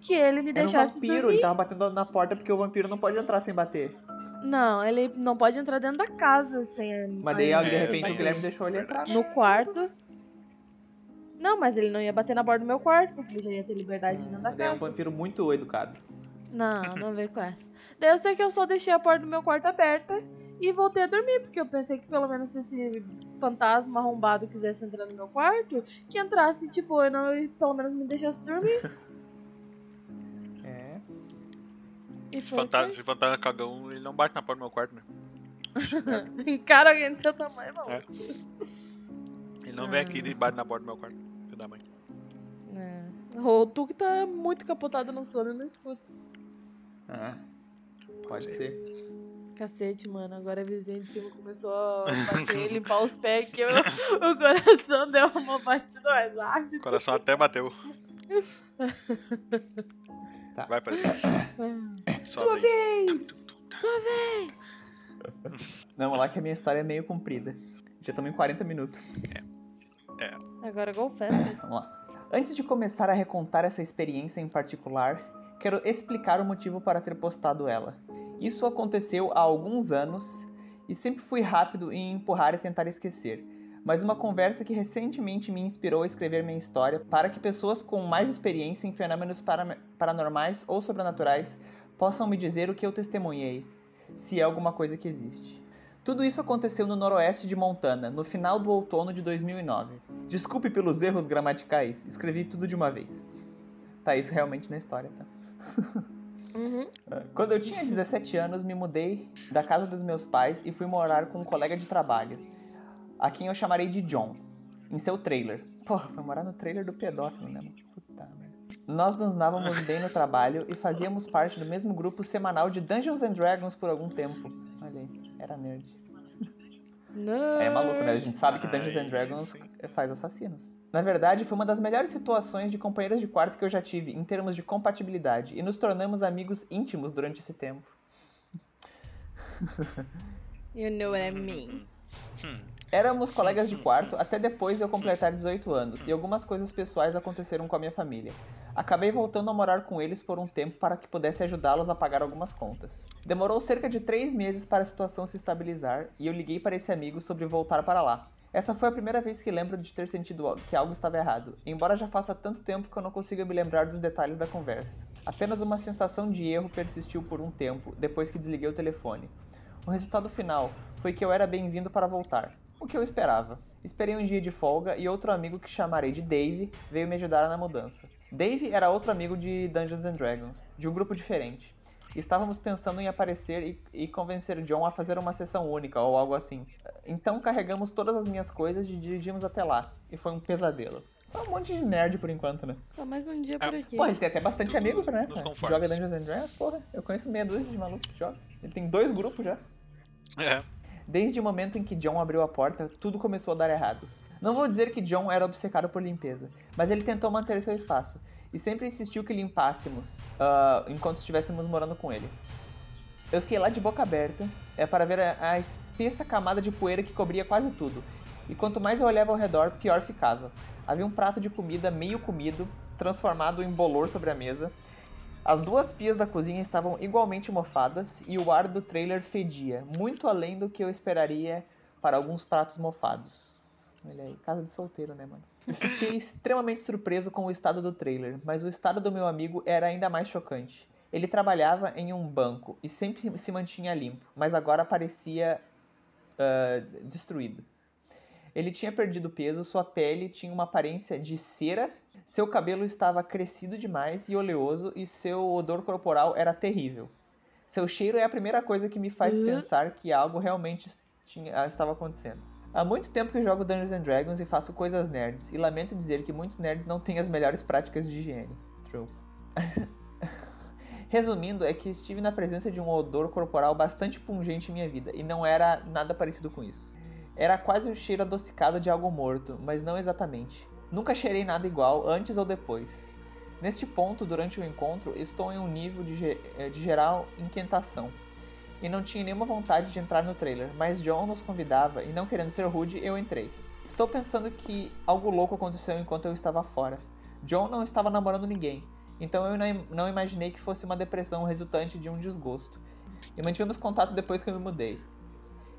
que ele me Era um deixasse vampiro, dormir. ele tava batendo na porta porque o vampiro não pode entrar sem bater. Não, ele não pode entrar dentro da casa sem. Mas daí, de É, repente, tem o Guilherme deixou ele entrar. no quarto. Não, mas ele não ia bater na porta do meu quarto, porque ele já ia ter liberdade dentro da Daí é um casa. vampiro muito educado. Não, não veio com essa. Daí eu sei que eu só deixei a porta do meu quarto aberta e voltei a dormir, porque eu pensei que pelo menos se esse fantasma arrombado quisesse entrar no meu quarto, que entrasse de boa e não e pelo menos me deixasse dormir. É. E Se foi fantasma, isso se fantasma cagão, ele não bate na porta do meu quarto, né? Encara alguém do seu tamanho, mano. É. Ele não vem Ah. aqui e bate na porta do meu quarto. Filho da mãe. É. Ou tu que tá muito capotado no sono e não escuta. Ah, pode ser. Cacete, mano. Agora a vizinha de cima começou a bater, limpar os pés, que eu- o coração deu uma batida mais O rápida. coração até bateu. Tá. Vai pra dentro. Sua, Sua vez. vez! Vamos lá que a minha história é meio comprida. Já estamos em 40 minutos. Agora go fast. Vamos lá. Antes de começar a recontar essa experiência em particular, quero explicar o motivo para ter postado ela. Isso aconteceu há alguns anos e sempre fui rápido em empurrar e tentar esquecer. Mas uma conversa que recentemente me inspirou a escrever minha história para que pessoas com mais experiência em fenômenos para- paranormais ou sobrenaturais possam me dizer o que eu testemunhei, se é alguma coisa que existe. Tudo isso aconteceu no noroeste de Montana, no final do outono de 2009. Desculpe pelos erros gramaticais, escrevi tudo de uma vez. Tá, isso realmente na história, tá? Uhum. Quando eu tinha 17 anos, me mudei da casa dos meus pais e fui morar com um colega de trabalho, a quem eu chamarei de John, em seu trailer. Porra, foi morar no trailer do pedófilo, né? Puta merda. Nós nos dávamos bem no trabalho e fazíamos parte do mesmo grupo semanal de Dungeons and Dragons por algum tempo. Olha aí, era nerd. Não. É maluco, né? A gente sabe que Dungeons and Dragons. Faz assassinos. Na verdade, foi uma das melhores situações de companheiras de quarto que eu já tive, em termos de compatibilidade, e nos tornamos amigos íntimos durante esse tempo. You know what I mean. Éramos colegas de quarto até depois de eu completar 18 anos, e algumas coisas pessoais aconteceram com a minha família. Acabei voltando a morar com eles por um tempo para que pudesse ajudá-los a pagar algumas contas. Demorou cerca de 3 meses para a situação se estabilizar, e eu liguei para esse amigo sobre voltar para lá. Essa foi a primeira vez que lembro de ter sentido que algo estava errado, embora já faça tanto tempo que eu não consiga me lembrar dos detalhes da conversa. Apenas uma sensação de erro persistiu por um tempo depois que desliguei o telefone. O resultado final foi que eu era bem-vindo para voltar. O que eu esperava. Esperei um dia de folga e outro amigo que chamarei de Dave veio me ajudar na mudança. Dave era outro amigo de Dungeons and Dragons, de um grupo diferente. Estávamos pensando em aparecer e, e convencer John a fazer uma sessão única ou algo assim. Então carregamos todas as minhas coisas e dirigimos até lá. E foi um pesadelo. Só um monte de nerd por enquanto, né? Só mais um dia por aqui. Pô, ele tem até bastante Tudo amigo, né? Joga Dungeons and Dragons, porra. Eu conheço meia dúzia de maluco que joga. Ele tem dois grupos já. É. Desde o momento em que John abriu a porta, tudo começou a dar errado. Não vou dizer que John era obcecado por limpeza, mas ele tentou manter seu espaço e sempre insistiu que limpássemos ah, enquanto estivéssemos morando com ele. Eu fiquei lá de boca aberta é, para ver a, a espessa camada de poeira que cobria quase tudo, e quanto mais eu olhava ao redor, pior ficava. Havia um prato de comida meio comido, transformado em bolor sobre a mesa. As duas pias da cozinha estavam igualmente mofadas e o ar do trailer fedia, muito além do que eu esperaria para alguns pratos mofados. Olha aí, casa de solteiro, né, mano? Fiquei extremamente surpreso com o estado do trailer, mas o estado do meu amigo era ainda mais chocante. Ele trabalhava em um banco e sempre se mantinha limpo, mas agora parecia ah, destruído. Ele tinha perdido peso, sua pele tinha uma aparência de cera, seu cabelo estava crescido demais e oleoso e seu odor corporal era terrível. Seu cheiro é a primeira coisa que me faz Uhum. pensar que algo realmente tinha- estava acontecendo. Há muito tempo que jogo Dungeons and Dragons e faço coisas nerds, e lamento dizer que muitos nerds não têm as melhores práticas de higiene. True. Resumindo, é que estive na presença de um odor corporal bastante pungente em minha vida, e não era nada parecido com isso. Era quase o cheiro adocicado de algo morto, mas não exatamente. Nunca cheirei nada igual, antes ou depois. Neste ponto, durante o encontro, estou em um nível de, ge- eh, de geral inquietação. E não tinha nenhuma vontade de entrar no trailer, mas John nos convidava e não querendo ser rude, eu entrei. Estou pensando que algo louco aconteceu enquanto eu estava fora. John não estava namorando ninguém, então eu não, im- não imaginei que fosse uma depressão resultante de um desgosto. E mantivemos contato depois que eu me mudei.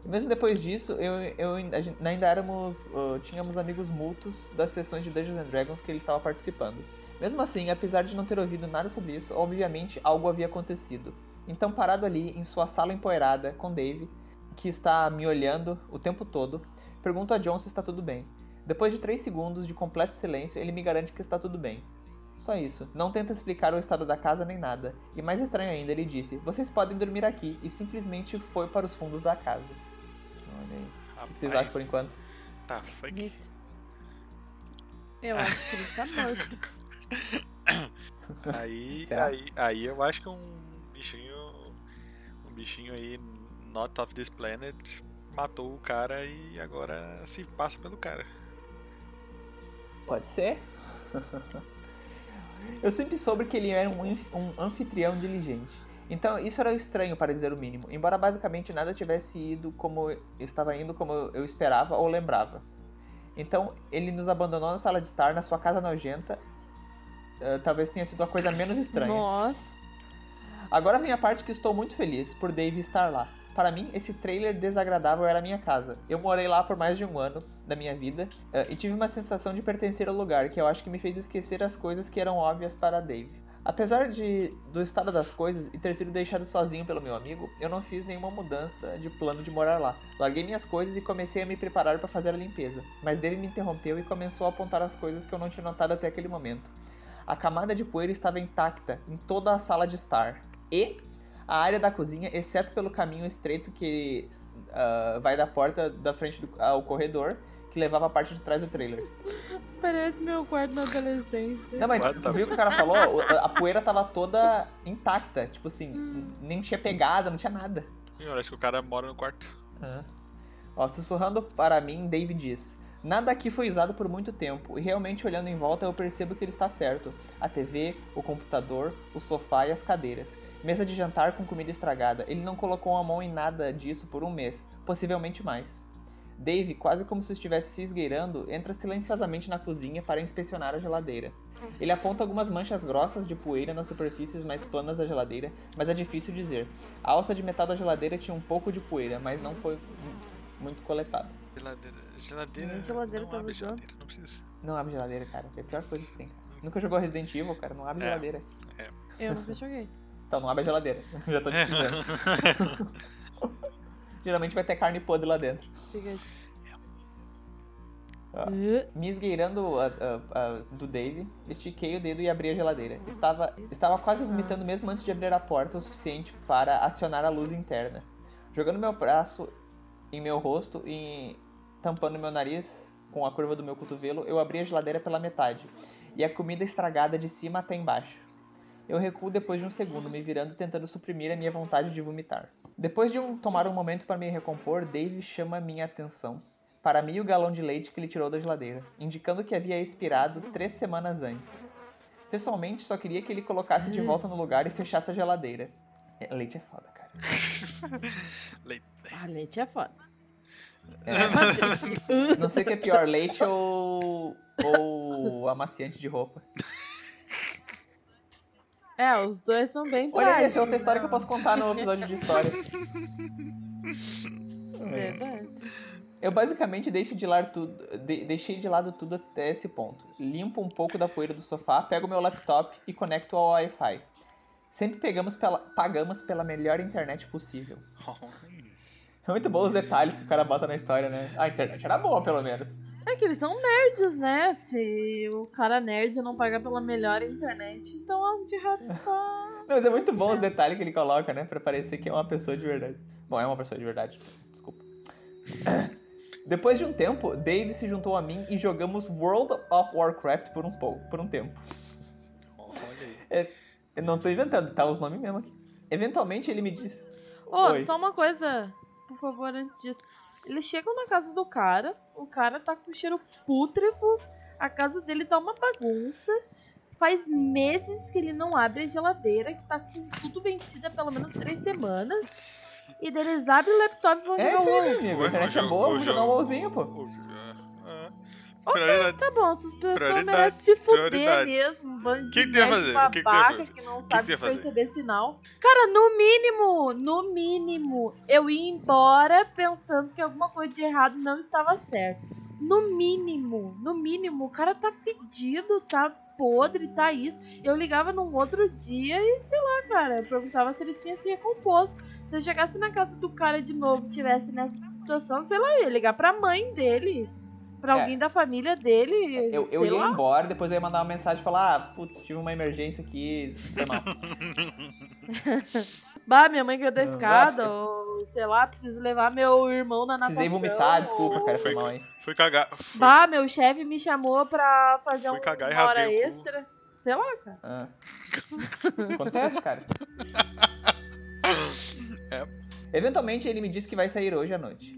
E mesmo depois disso, eu, eu ainda éramos. uh, tínhamos amigos mútuos das sessões de Dungeons and Dragons que ele estava participando. Mesmo assim, apesar de não ter ouvido nada sobre isso, obviamente algo havia acontecido. Então, parado ali em sua sala empoeirada com Dave, que está me olhando o tempo todo, pergunto a John se está tudo bem. Depois de 3 segundos de completo silêncio, ele me garante que está tudo bem. Só isso. Não tenta explicar o estado da casa nem nada. E mais estranho ainda, ele disse: Vocês podem dormir aqui. E simplesmente foi para os fundos da casa. Olha aí. O que vocês acham por enquanto? Tá, fuck. Eu acho que ele tá morto. Aí, aí, aí eu acho que um bichinho. Um bichinho aí, not of this planet, matou o cara e agora se passa pelo cara. Pode ser? Eu sempre soube que ele era um, inf- um anfitrião diligente. Então isso era estranho para dizer o mínimo, embora basicamente nada tivesse ido como estava indo como eu esperava ou lembrava. Então ele nos abandonou na sala de estar na sua casa nojenta. eh, talvez tenha sido a coisa menos estranha. Nossa. Agora vem a parte que estou muito feliz por Dave estar lá. Para mim, esse trailer desagradável era minha casa. Eu morei lá por mais de um ano da minha vida eh, e tive uma sensação de pertencer ao lugar que eu acho que me fez esquecer as coisas que eram óbvias para Dave. Apesar de do estado das coisas e ter sido deixado sozinho pelo meu amigo, eu não fiz nenhuma mudança de plano de morar lá. Larguei minhas coisas e comecei a me preparar para fazer a limpeza, mas Dave me interrompeu e começou a apontar as coisas que eu não tinha notado até aquele momento. A camada de poeira estava intacta em toda a sala de estar. E a área da cozinha, exceto pelo caminho estreito que ah, vai da porta da frente do- ao corredor, que levava a parte de trás do trailer. Parece meu quarto na adolescência. Não, mas tu, tu viu o que o cara falou? A poeira tava toda intacta. Tipo assim, nem tinha pegada, não tinha nada. Eu acho que o cara mora no quarto. Ó, sussurrando para mim, Dave diz: Nada aqui foi usado por muito tempo, e realmente olhando em volta eu percebo que ele está certo. A TV, o computador, o sofá e as cadeiras. Mesa de jantar com comida estragada. Ele não colocou a mão em nada disso por um mês, possivelmente mais. Dave, quase como se estivesse se esgueirando, entra silenciosamente na cozinha para inspecionar a geladeira. Ele aponta algumas manchas grossas de poeira nas superfícies mais planas da geladeira, mas é difícil dizer. A alça de metal da geladeira tinha um pouco de poeira, mas não foi mu- muito coletada. Geladeira. Geladeira. Minha geladeira não tá abre usando. geladeira, não precisa. Não abre geladeira, cara. É a pior coisa que tem. cara. Nunca jogou Resident Evil, cara. Não abre É. geladeira. Eu nunca joguei. Então, não abre a geladeira. Já tô te dizendo. Geralmente vai ter carne podre lá dentro. Ah. Uh, Me esgueirando a- a- a- do Dave, estiquei o dedo e abri a geladeira. Estava, estava quase vomitando mesmo antes de abrir a porta o suficiente para acionar a luz interna. Jogando meu braço em meu rosto e tampando meu nariz com a curva do meu cotovelo, eu abri a geladeira pela metade e a comida estragada de cima até embaixo. Eu recuo depois de um segundo, me virando tentando suprimir a minha vontade de vomitar. Depois de um- tomar um momento para me recompor, Dave chama minha atenção para meio galão de leite que ele tirou da geladeira, indicando que havia expirado três semanas antes. Pessoalmente, só queria que ele colocasse de volta no lugar e fechasse a geladeira. É, Leite é foda, cara. Leite. ah, leite é foda. É, não sei o que é pior, leite ou, ou amaciante de roupa. É, os dois são bem Olha aí, trágicos. essa é outra história que eu posso contar no episódio de histórias. Verdade. Eu basicamente deixo de lado tudo, de- deixei de lado tudo até esse ponto. Limpo um pouco da poeira do sofá, pego meu laptop e conecto ao Wi-Fi. Sempre pegamos pela, pagamos pela melhor internet possível. É muito bom os detalhes que o cara bota na história, né? A internet era boa, pelo menos. É que eles são nerds, né? Se o cara nerd não pagar pela melhor internet, então a de errado está. Não, mas é muito bom os detalhes que ele coloca, né? Pra parecer que é uma pessoa de verdade. Bom, é uma pessoa de verdade, desculpa. Depois de um tempo, Dave se juntou a mim e jogamos World of Warcraft por um, pouco, por um tempo. Olha aí. Eu não tô inventando, tá os nomes mesmo aqui. Eventualmente ele me disse. Ô, Oi. só uma coisa, por favor, antes disso. Eles chegam na casa do cara, o cara tá com cheiro pútrefo, a casa dele tá uma bagunça. Faz meses que ele não abre a geladeira, que tá com tudo vencida há pelo menos três semanas. E daí eles abrem o laptop e vão É jogar o WoW. meu amigo. A O internet é boa, o vamos jogar um pô. O- Ok, prioridade- tá bom, essas pessoas merecem se fuder mesmo. Bando de Que que tu ia nerd fazer? O que que babaca que não que sabe ia fazer? perceber sinal. Cara, no mínimo, no mínimo, eu ia embora pensando que alguma coisa de errado não estava certo. No mínimo, no mínimo, o cara tá fedido, tá podre, tá isso. Eu ligava num outro dia e sei lá, cara, eu perguntava se ele tinha se recomposto. Se eu chegasse na casa do cara de novo e tivesse nessa situação, sei lá, eu ia ligar pra mãe dele. Pra É. alguém da família dele. Eu, eu ia lá. embora, depois eu ia mandar uma mensagem e falar: ah, putz, tive uma emergência aqui. Bah, minha mãe caiu da Não, escada, ou sei lá, preciso levar meu irmão na natação. Precisei vomitar, desculpa, ou- cara, foi Foi- mal, hein. Fui cagar. Fui, Bah, meu chefe me chamou pra fazer Fui cagar e uma hora extra. Sei lá, cara. Ah. Acontece, cara. É. Eventualmente ele me disse que vai sair hoje à noite.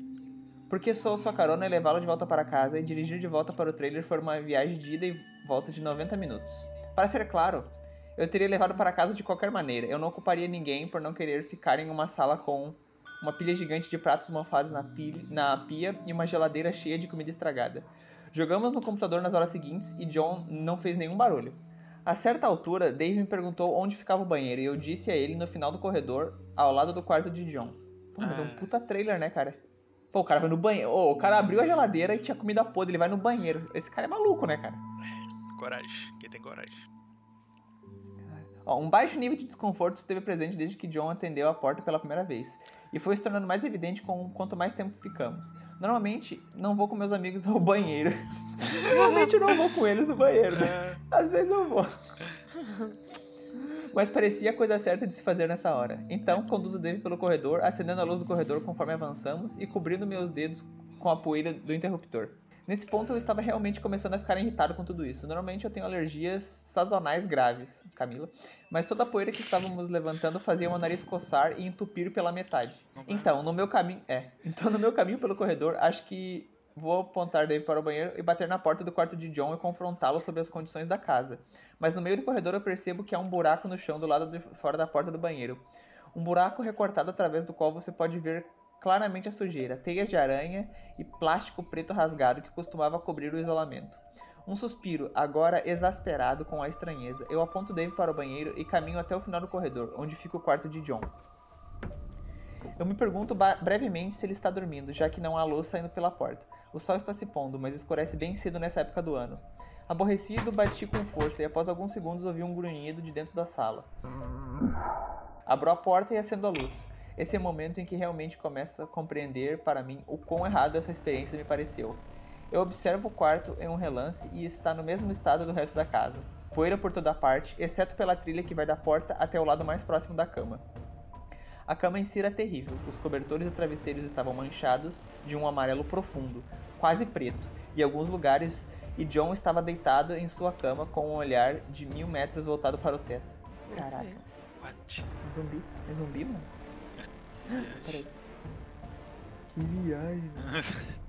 Porque sou sua carona e levá-lo de volta para casa e dirigir de volta para o trailer for uma viagem de ida e volta de 90 minutos. Para ser claro, eu teria levado para casa de qualquer maneira. Eu não ocuparia ninguém por não querer ficar em uma sala com uma pilha gigante de pratos mofados na, pilha, na pia e uma geladeira cheia de comida estragada. Jogamos no computador nas horas seguintes e John não fez nenhum barulho. A certa altura, Dave me perguntou onde ficava o banheiro e eu disse a ele no final do corredor, ao lado do quarto de John. Pô, mas é um Ah. puta trailer, né, cara? Pô, o cara vai no banheiro. Ô, o cara abriu a geladeira e tinha comida podre, ele vai no banheiro. Esse cara é maluco, né, cara? Coragem. Quem tem coragem? Ó, um baixo nível de desconforto esteve presente desde que John atendeu a porta pela primeira vez. E foi se tornando mais evidente com quanto mais tempo ficamos. Normalmente, não vou com meus amigos ao banheiro. Normalmente eu não vou com eles no banheiro, né? É, Às vezes eu vou. Mas parecia a coisa certa de se fazer nessa hora. Então, conduzo Dave pelo corredor, acendendo a luz do corredor conforme avançamos e cobrindo meus dedos com a poeira do interruptor. Nesse ponto eu estava realmente começando a ficar irritado com tudo isso. Normalmente eu tenho alergias sazonais graves, Camila, mas toda a poeira que estávamos levantando fazia meu nariz coçar e entupir pela metade. Então, no meu caminho, é, então no meu caminho pelo corredor, acho que vou apontar Dave para o banheiro e bater na porta do quarto de John e confrontá-lo sobre as condições da casa. Mas no meio do corredor eu percebo que há um buraco no chão do lado de fora da porta do banheiro. Um buraco recortado através do qual você pode ver claramente a sujeira, teias de aranha e plástico preto rasgado que costumava cobrir o isolamento. Um suspiro, agora exasperado com a estranheza. Eu aponto Dave para o banheiro e caminho até o final do corredor, onde fica o quarto de John. Eu me pergunto brevemente se ele está dormindo, já que não há luz saindo pela porta. O sol está se pondo, mas escurece bem cedo nessa época do ano. Aborrecido, bati com força e após alguns segundos ouvi um grunhido de dentro da sala. Abro a porta e acendo a luz. Esse é o momento em que realmente começo a compreender para mim o quão errado essa experiência me pareceu. Eu observo o quarto em um relance e está no mesmo estado do resto da casa. Poeira por toda parte, exceto pela trilha que vai da porta até o lado mais próximo da cama. A cama em si era terrível. Os cobertores e travesseiros estavam manchados de um amarelo profundo, quase preto, e em alguns lugares e John estava deitado em sua cama com um olhar de mil metros voltado para o teto. Caraca. What? É zumbi? É zumbi, mano? Peraí. Que viagem.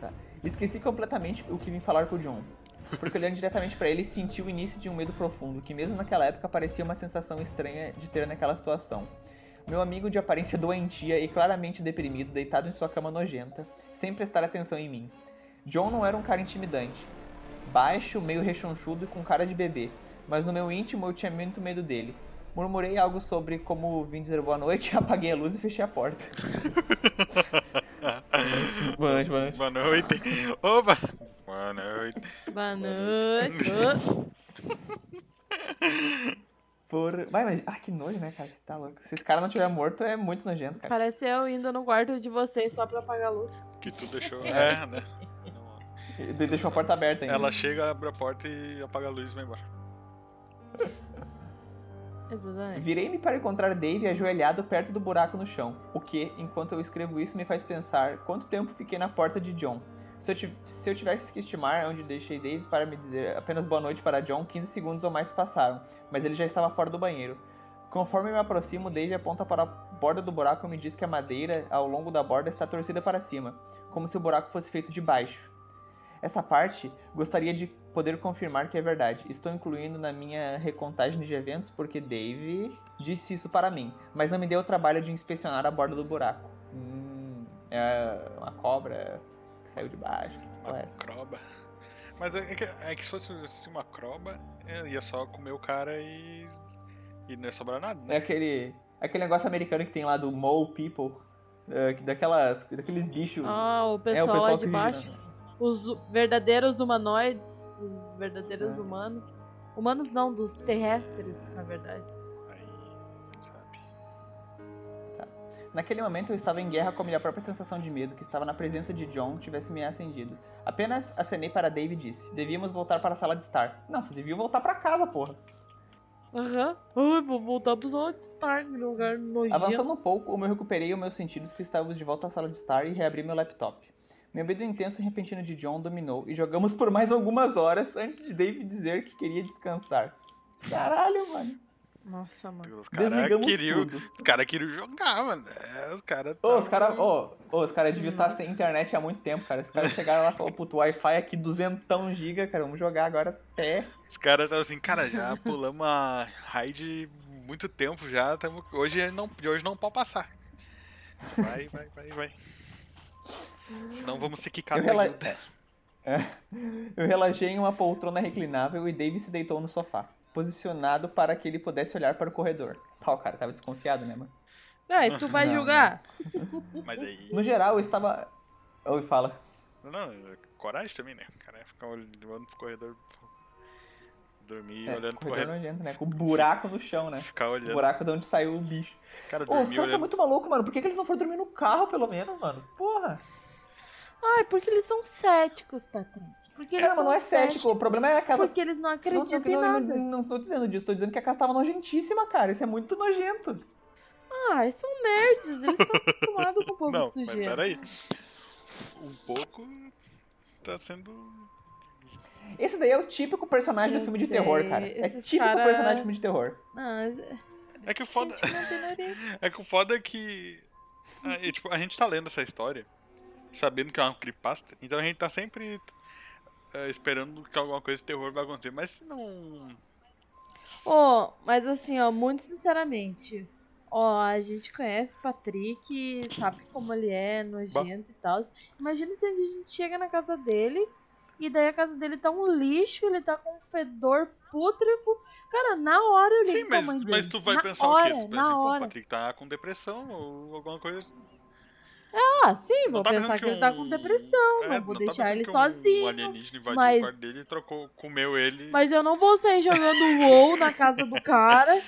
Tá. Esqueci completamente o que vim falar com o John. Porque olhando diretamente para ele, senti o início de um medo profundo, que mesmo naquela época parecia uma sensação estranha de ter naquela situação. Meu amigo de aparência doentia e claramente deprimido, deitado em sua cama nojenta, sem prestar atenção em mim. John não era um cara intimidante. Baixo, meio rechonchudo e com cara de bebê, mas no meu íntimo eu tinha muito medo dele. Murmurei algo sobre como vim dizer boa noite, apaguei a luz e fechei a porta. boa noite, boa noite. Boa noite. Opa! Boa noite. Boa noite. Por... Vai, mas... Ah, que nojo, né, cara? Tá louco. Se esse cara não tiver morto, é muito nojento, cara. Parece eu indo no quarto de vocês só pra apagar a luz. Que tu deixou. É, né? Deixou a porta aberta ainda. Ela chega, abre a porta e apaga a luz e vai embora. Exatamente. Virei-me para encontrar Dave ajoelhado perto do buraco no chão, o que, enquanto eu escrevo isso, me faz pensar quanto tempo fiquei na porta de John. Se eu, se eu tivesse que estimar onde deixei Dave para me dizer apenas boa noite para John, 15 segundos ou mais passaram, mas ele já estava fora do banheiro. Conforme me aproximo, Dave aponta para a borda do buraco e me diz que a madeira ao longo da borda está torcida para cima, como se o buraco fosse feito de baixo. Essa parte gostaria de poder confirmar que é verdade. Estou incluindo na minha recontagem de eventos porque Dave disse isso para mim, mas não me deu o trabalho de inspecionar a borda do buraco. Hum, é uma cobra que saiu de baixo. Que é Uma essa? croba. Mas é que, é que se fosse assim, uma croba, é, ia só comer o cara e. E não ia sobrar nada, É né? aquele, aquele negócio americano que tem lá do mole people, é, que daquelas, daqueles bichos. Ah, o pessoal, é o pessoal lá que de vive, baixo. né? Os verdadeiros humanoides, os verdadeiros É. humanos. Humanos não, dos terrestres, na verdade. Aí. Sabe? Naquele momento eu estava em guerra com a minha própria sensação de medo que estava na presença de John tivesse me acendido. Apenas acenei para Dave e disse: Devíamos voltar para a sala de estar. Não, vocês deviam voltar para casa, porra. Aham. Ai, vou voltar pro sala de estar, que lugar nojento. Avançando um pouco, eu me recuperei os meus sentidos que estávamos de volta à sala de estar e reabri meu laptop. Meu medo intenso e repentino de John dominou e jogamos por mais algumas horas antes de Dave dizer que queria descansar. Caralho, mano. Nossa, mano. Os caras Desligamos queriam. tudo. Os caras queriam jogar, mano. É, os caras. Ô, os caras ô, ô, os cara deviam estar sem internet há muito tempo, cara. Os caras chegaram lá e falaram, puto, Wi-Fi aqui 200 GB, cara, vamos jogar agora até. Os caras estavam assim, cara, já pulamos a raid muito tempo já. Tamo, hoje, não, de hoje não pode passar. Vai, vai, vai, vai. Senão vamos ser Eu, quicados rela... é. eu relaxei em uma poltrona reclinável e Dave se deitou no sofá, posicionado para que ele pudesse olhar para o corredor. O cara tava desconfiado, né, mano? Ai, tu vai Não, julgar? Mas daí. No geral, eu estava. Oi, fala. Não, coragem também, né? O cara ia ficar olhando pro corredor. Dormir É, olhando pro corredor corredor. nojento, né? Com buraco no chão, né? Ficar O olhando. buraco de onde saiu o bicho. Cara, Ô, dormir os caras são olhando. muito malucos, mano. Por que, que eles não foram dormir no carro, pelo menos, mano? Porra. Ai, porque eles são céticos, patrão. Porque Cara, mas não é cético. O problema é a casa. Porque eles não Não, acreditam não, em não, nada. não, não tô dizendo disso, tô dizendo que a casa tava nojentíssima, cara. Isso é muito nojento. Ah, eles são nerds, eles estão acostumados com um pouco Não, de mas sujeira. peraí. um pouco, tá sendo. Esse daí é o típico personagem do Eu filme de sei, terror, cara. É esses típico cara- personagem de filme de terror. Não, é- É que o foda. não. É que o foda é que. A, e, tipo, a gente tá lendo essa história, sabendo que é uma creepypasta, então a gente tá sempre é, esperando que alguma coisa de terror vai acontecer. Mas se não. Ô, mas assim, ó, muito sinceramente, ó, a gente conhece o Patrick, sabe como ele é, nojento e tal. Imagina se a gente chega na casa dele e daí a casa dele tá um lixo, ele tá com um fedor pútrefo. Cara, na hora eu ligo Sim, mas, mãe dele. mas tu vai na pensar hora, o quê? Tu Na pensa, pô, o hora. Patrick tá com depressão ou alguma coisa assim. Ah, sim, vou tá pensar pensando que ele tá um- com depressão, É, não vou tá deixar pensando ele que sozinho. Um alienígena invadiu mas- o quarto dele e trocou, comeu ele. Mas eu não vou sair jogando WoW na casa do cara.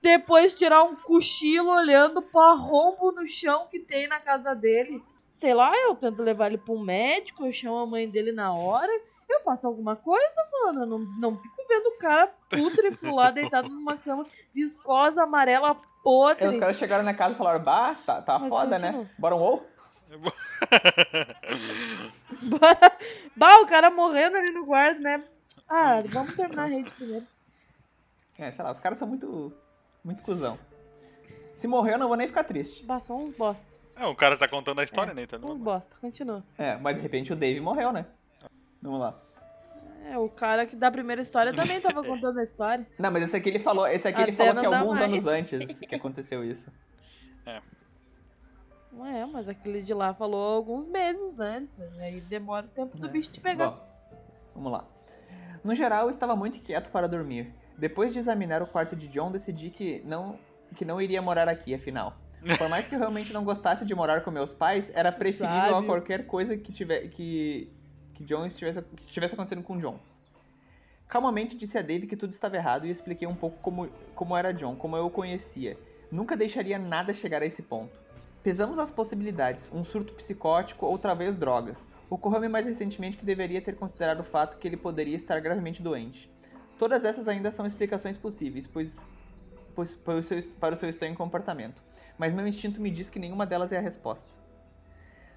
Depois tirar um cochilo olhando pro arrombo no chão que tem na casa dele. Sei lá, eu tento levar ele pra um médico, eu chamo a mãe dele na hora. Eu faço alguma coisa, mano. Eu não, não fico vendo o cara putrefo lá deitado numa cama viscosa, amarela, podre. Aí os caras chegaram na casa e falaram, bah, tá, tá Mas foda, continua. né? Bora um WoW? bah, o cara morrendo ali no guarda, né? Ah, vamos terminar a rede primeiro. É, sei lá, os caras são muito, muito cuzão. Se morrer, eu não vou nem ficar triste. Bah, são uns bosta. É, o cara tá contando a história, né? Então São uns bosta. Continua. É, mas de repente o Dave morreu, né? Vamos lá. É, o cara que da primeira história também tava contando a história. Não, mas esse aqui ele falou, esse aqui ele falou que alguns mais. anos antes que aconteceu isso. Não é, mas aquele de lá falou alguns meses antes. Aí demora o tempo do É. bicho te pegar. Bom, vamos lá. No geral, eu estava muito quieto para dormir. Depois de examinar o quarto de John, decidi que não, que não iria morar aqui, afinal. Por mais que eu realmente não gostasse de morar com meus pais, era preferível a Sábio. qualquer coisa que, tiver, que, que John estivesse, que estivesse acontecendo com John. Calmamente disse a Dave que tudo estava errado e expliquei um pouco como, como era John, como eu o conhecia. Nunca deixaria nada chegar a esse ponto. Pesamos as possibilidades, um surto psicótico ou talvez drogas. Ocorreu-me mais recentemente que deveria ter considerado o fato que ele poderia estar gravemente doente. Todas essas ainda são explicações possíveis, pois, pois seu, para o seu estranho comportamento, mas meu instinto me diz que nenhuma delas é a resposta.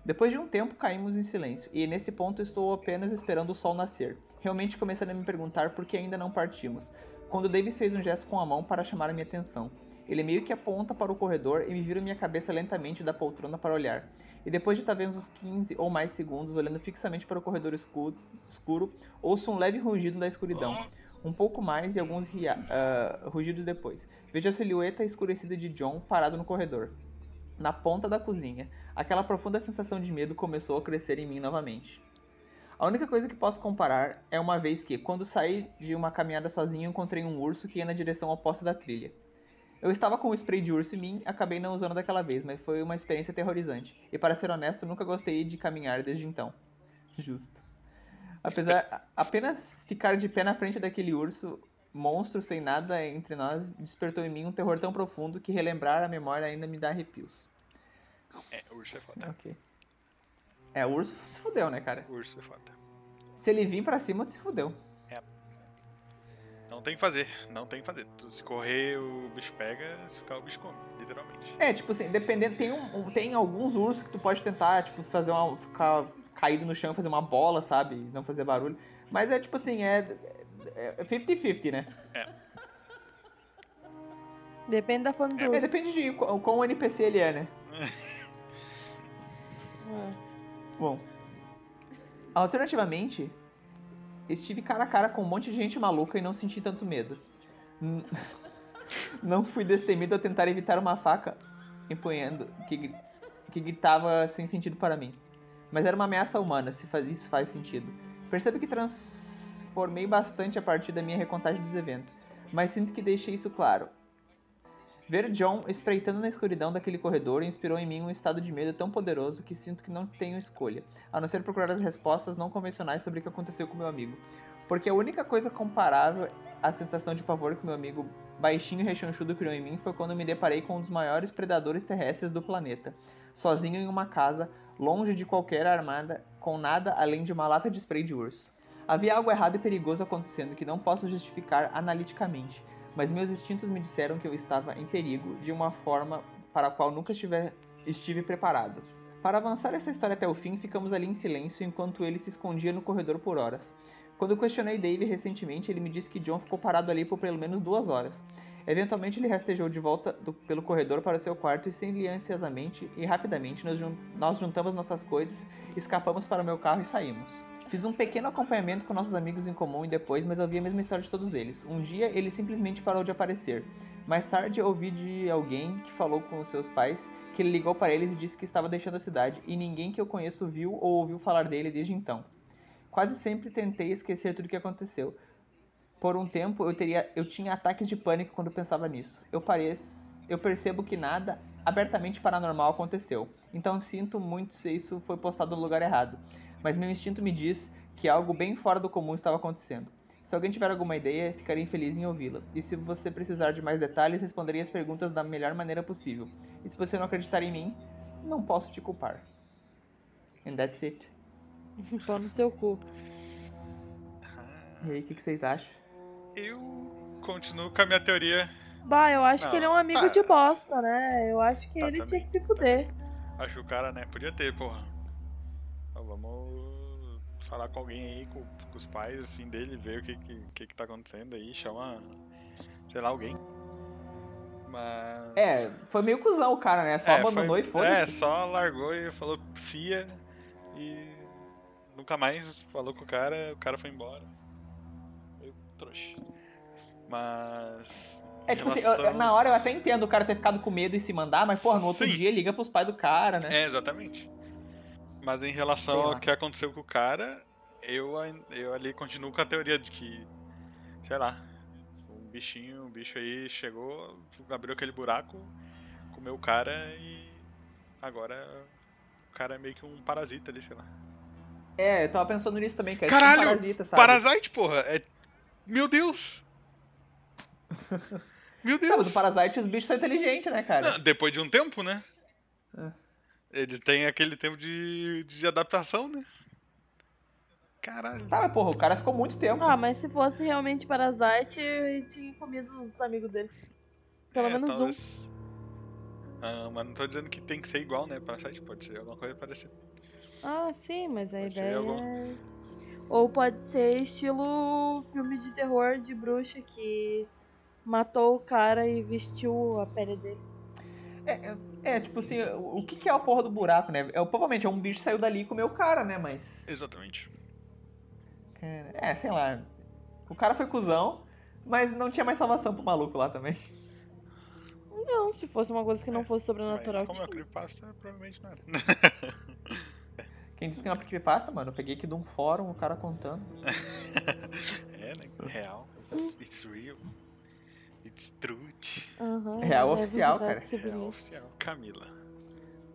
Depois de um tempo caímos em silêncio, e nesse ponto estou apenas esperando o sol nascer, realmente começando a me perguntar por que ainda não partimos, quando Davis fez um gesto com a mão para chamar a minha atenção. Ele meio que aponta para o corredor e me vira minha cabeça lentamente da poltrona para olhar. E depois de talvez uns 15 ou mais segundos olhando fixamente para o corredor escuro, escuro ouço um leve rugido da escuridão. Um pouco mais e alguns ah, rugidos depois. Vejo a silhueta escurecida de John parado no corredor. Na ponta da cozinha, aquela profunda sensação de medo começou a crescer em mim novamente. A única coisa que posso comparar é uma vez que, quando saí de uma caminhada sozinho, encontrei um urso que ia na direção oposta da trilha. Eu estava com o spray de urso em mim, acabei não usando daquela vez, mas foi uma experiência aterrorizante. E para ser honesto, nunca gostei de caminhar desde então. Justo. Apesar apenas ficar de pé na frente daquele urso, monstro sem nada entre nós, despertou em mim um terror tão profundo que relembrar a memória ainda me dá arrepios. É, urso é foda. Ok. É, o urso se fudeu, né, cara? Urso é foda. Se ele vir pra cima, tu se fudeu. Não tem que fazer, não tem que fazer. Tu- Se correr, o bicho pega, se ficar, o bicho come, literalmente. É, tipo assim, dependendo, tem, um, um- tem alguns ursos que tu pode tentar, tipo, fazer uma. ficar caído no chão, fazer uma bola, sabe? Não fazer barulho. Mas é tipo assim, é. é 50-50, né? Depende da fome do É, urso. depende de qual, qual NPC ele é, né? É. Bom. Alternativamente, estive cara a cara com um monte de gente maluca e não senti tanto medo. Não fui destemido a tentar evitar uma faca empunhando que, que gritava sem sentido para mim. Mas era uma ameaça humana, se faz, isso faz sentido. Percebo que transformei bastante a partir da minha recontagem dos eventos, mas sinto que deixei isso claro. Ver John espreitando na escuridão daquele corredor inspirou em mim um estado de medo tão poderoso que sinto que não tenho escolha, a não ser procurar as respostas não convencionais sobre o que aconteceu com meu amigo. Porque a única coisa comparável à sensação de pavor que meu amigo baixinho e rechonchudo criou em mim foi quando me deparei com um dos maiores predadores terrestres do planeta, sozinho em uma casa, longe de qualquer armada, com nada além de uma lata de spray de urso. Havia algo errado e perigoso acontecendo que não posso justificar analiticamente, mas meus instintos me disseram que eu estava em perigo de uma forma para a qual nunca estive, preparado. Para avançar essa história até o fim, ficamos ali em silêncio enquanto ele se escondia no corredor por horas. Quando questionei Dave recentemente, ele me disse que John ficou parado ali por pelo menos duas horas. Eventualmente ele rastejou de volta do- pelo corredor para seu quarto e silenciosamente e rapidamente nós, nós juntamos nossas coisas, escapamos para o meu carro e saímos. Fiz um pequeno acompanhamento com nossos amigos em comum e depois, mas eu vi a mesma história de todos eles. Um dia ele simplesmente parou de aparecer. Mais tarde ouvi de alguém que falou com seus pais que ele ligou para eles e disse que estava deixando a cidade e ninguém que eu conheço viu ou ouviu falar dele desde então. Quase sempre tentei esquecer tudo o que aconteceu. Por um tempo eu, teria, eu tinha ataques de pânico quando pensava nisso. Eu, parec- eu percebo que nada abertamente paranormal aconteceu. Então sinto muito se isso foi postado no lugar errado. Mas meu instinto me diz que algo bem fora do comum estava acontecendo. Se alguém tiver alguma ideia, ficaria feliz em ouvi-la. E se você precisar de mais detalhes, responderei as perguntas da melhor maneira possível. E se você não acreditar em mim, não posso te culpar. And that's it. Pau no seu cu. E aí, o que, que vocês acham? Eu continuo com a minha teoria. Bah, eu acho Não, que ele é um amigo tá. de bosta, né? Eu acho que Tá, ele também. tinha que se fuder. Acho que o cara, né, podia ter, porra. Então, vamos falar com alguém aí, com, com os pais, assim, dele, ver o que que, que tá acontecendo aí, chama, sei lá, alguém. Mas... É, foi meio cuzão o cara, né? Só É, abandonou foi- e foda-se. É, só largou e falou psia e nunca mais falou com o cara, o cara foi embora. Meio trouxa. Mas. É tipo assim, relação- eu- na hora eu até entendo o cara ter ficado com medo e se mandar, mas porra, no outro Sim. dia liga pros pais do cara, né? É, exatamente. Mas em relação ao que aconteceu com o cara, eu, eu ali continuo com a teoria de que, sei lá, um bichinho, um bicho aí chegou, abriu aquele buraco, comeu o cara e agora o cara é meio que um parasita ali, sei lá. É, eu tava pensando nisso também, cara. Caralho, Tipo um parasita, sabe? Parasite, porra! É... Meu Deus! Meu Sabe, do Deus! Parasite os bichos são inteligentes, né, cara? Não, depois de um tempo, né? É. Eles têm aquele tempo de, de adaptação, né? Caralho. Tá, mas porra, o cara ficou muito tempo. Ah, mas se fosse realmente Parasite, eu tinha comido os amigos dele. Pelo É, menos um. talvez. Ah, mas não tô dizendo que tem que ser igual, né? Parasite pode ser alguma coisa parecida. Ah, sim, mas a Pode ideia algum- é... Ou pode ser estilo filme de terror de bruxa que matou o cara e vestiu a pele dele. É, é, é, tipo assim, o, que, que é a porra do buraco, né? É, provavelmente é um bicho que saiu dali e comeu o cara, né? Mas. Exatamente. cara, É, sei lá. O cara foi cuzão, mas não tinha mais salvação pro maluco lá também. Não, se fosse uma coisa que não É, fosse sobrenatural. Mas como é tinha. creepypasta, provavelmente não era. Quem disse que é uma creepypasta, mano? Eu peguei aqui de um fórum, o cara contando. é, né? Real. It's, it's real. It's truth. Real deve oficial, cara. civilista. Real oficial. Camila.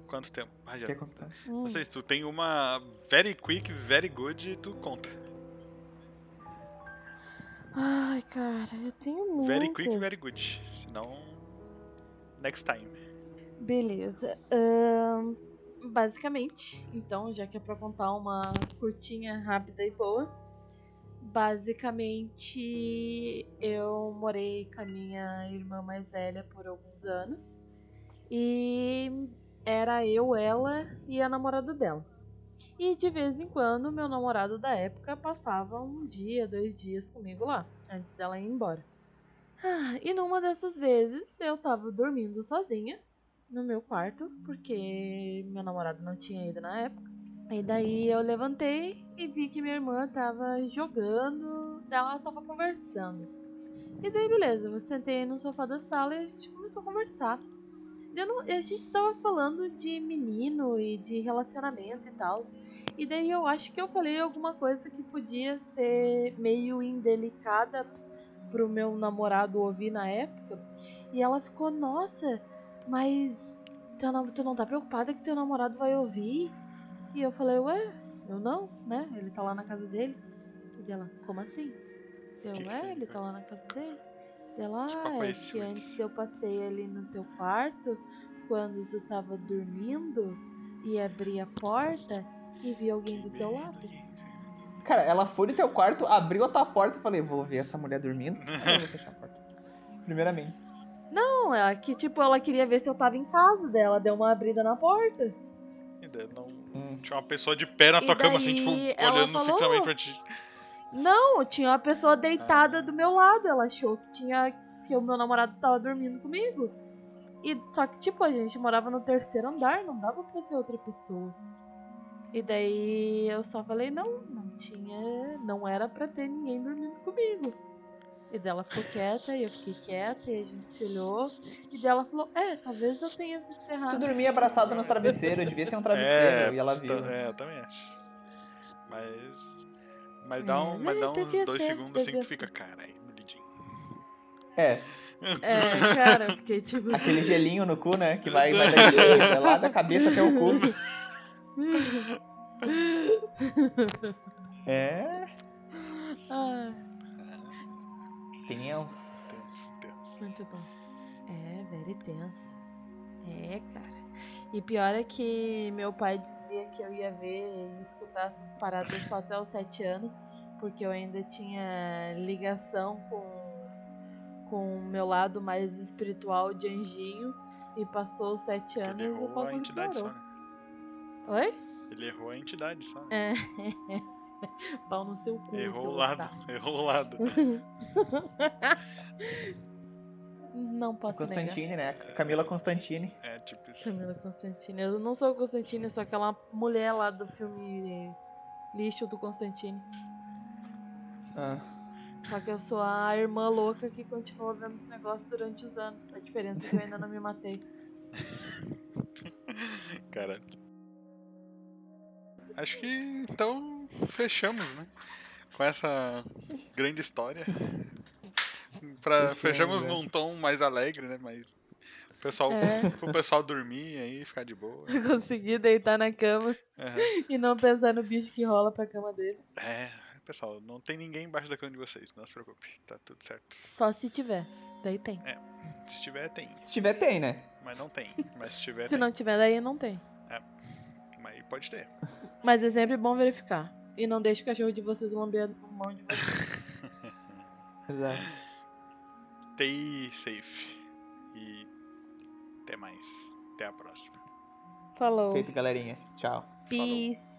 Quanto tempo? Ah, já. Quer contar? Hum. Não sei se tu tem uma very quick, very good, tu conta. Ai, cara, eu tenho muitas. Very quick, very good. Senão. Next time. Beleza. ahn, basicamente, então, já que é pra contar uma curtinha, rápida e boa. Basicamente, eu morei com a minha irmã mais velha por alguns anos. E era eu, ela e a namorada dela. E de vez em quando, meu namorado da época passava um dia, dois dias comigo lá, antes dela ir embora. Ah, e numa dessas vezes, eu tava dormindo sozinha no meu quarto, porque meu namorado não tinha ido na época. E daí eu levantei e vi que minha irmã tava jogando, ela tava conversando. E daí beleza, eu sentei no sofá da sala e a gente começou a conversar. Não- a gente tava falando de menino e de relacionamento e tal. E daí eu acho que eu falei alguma coisa que podia ser meio indelicada pro meu namorado ouvir na época. E ela ficou, nossa, mas tu não tá preocupada que teu namorado vai ouvir? E eu falei, ué, eu não, né? Ele tá lá na casa dele. E ela, como assim? Eu, Que é, ele tá lá na casa dele. E ela, Tipo, ah, é que eles." antes eu passei ali no teu quarto, quando tu tava dormindo, e abri a porta e vi alguém do teu lado. Cara, ela foi no teu quarto, abriu a tua porta e falei, vou ver essa mulher dormindo. Aí eu vou fechar a porta. Primeiramente. Não, é que tipo, ela queria ver se eu tava em casa dela, deu uma abrida na porta. Não. Hum. Tinha uma pessoa de pé na E tua cama, assim, tipo, olhando falou- fixamente pra ti. Não, tinha uma pessoa deitada Ah. do meu lado. Ela achou que tinha que o meu namorado tava dormindo comigo. E só que tipo a gente morava no terceiro andar, não dava pra ser outra pessoa. E daí eu só falei não, não tinha, não era pra ter ninguém dormindo comigo. E daí ela ficou quieta e eu fiquei quieta e a gente se olhou. E daí ela falou, é, talvez eu tenha visto Tu errado. dormia abraçado nos travesseiros, devia ser um travesseiro, e ela viu. É, eu também acho. Mas. Mas dá, um, É, mas dá uns dois ser, segundos assim que tu fica, caralho, medidinho. É, É, cara, fiquei tipo. aquele gelinho no cu, né? Que vai, vai da lá da cabeça até o cu. É, Ai. Tenso. Tenso, tenso. Muito bom. É, very tenso. É, cara. E pior é que meu pai dizia que eu ia ver e escutar essas paradas só até os sete anos, porque eu ainda tinha ligação com com o meu lado mais espiritual de anjinho. E passou os sete Ele anos e o errou a entidade só, parou. né? Oi? Ele errou a entidade só. É. Pau no seu cu, Errou seu o lado. otário. Errou o lado. Não posso negar. Constantine, né? Camila Constantine. É, tipo isso. Camila Constantine. Eu não sou Constantine, eu sou aquela mulher lá do filme Lixo do Constantine. Ah, Só que eu sou a irmã louca que continua vendo esse negócio durante os anos. A diferença é que eu ainda não me matei. Cara. Acho que então fechamos, né? Com essa grande história. Pra, Fechamos, fechamos é. num tom mais alegre, né? Mas o pessoal, É. o pessoal dormir aí, ficar de boa. Eu consegui deitar na cama Aham. e não pensar no bicho que rola pra cama deles. É, pessoal, não tem ninguém embaixo da cama de vocês, não se preocupe, tá tudo certo. Só se tiver. Daí tem. Se tiver, tem. se tiver, tem, né? Mas não tem. Mas se tiver, Se tem. não tiver, daí não tem. Mas pode ter. Mas é sempre bom verificar. E não deixe o cachorro de vocês lamber a mão de vocês. Exato. Stay safe. E até mais. Até a próxima. Falou. Feito, galerinha. Tchau. Peace.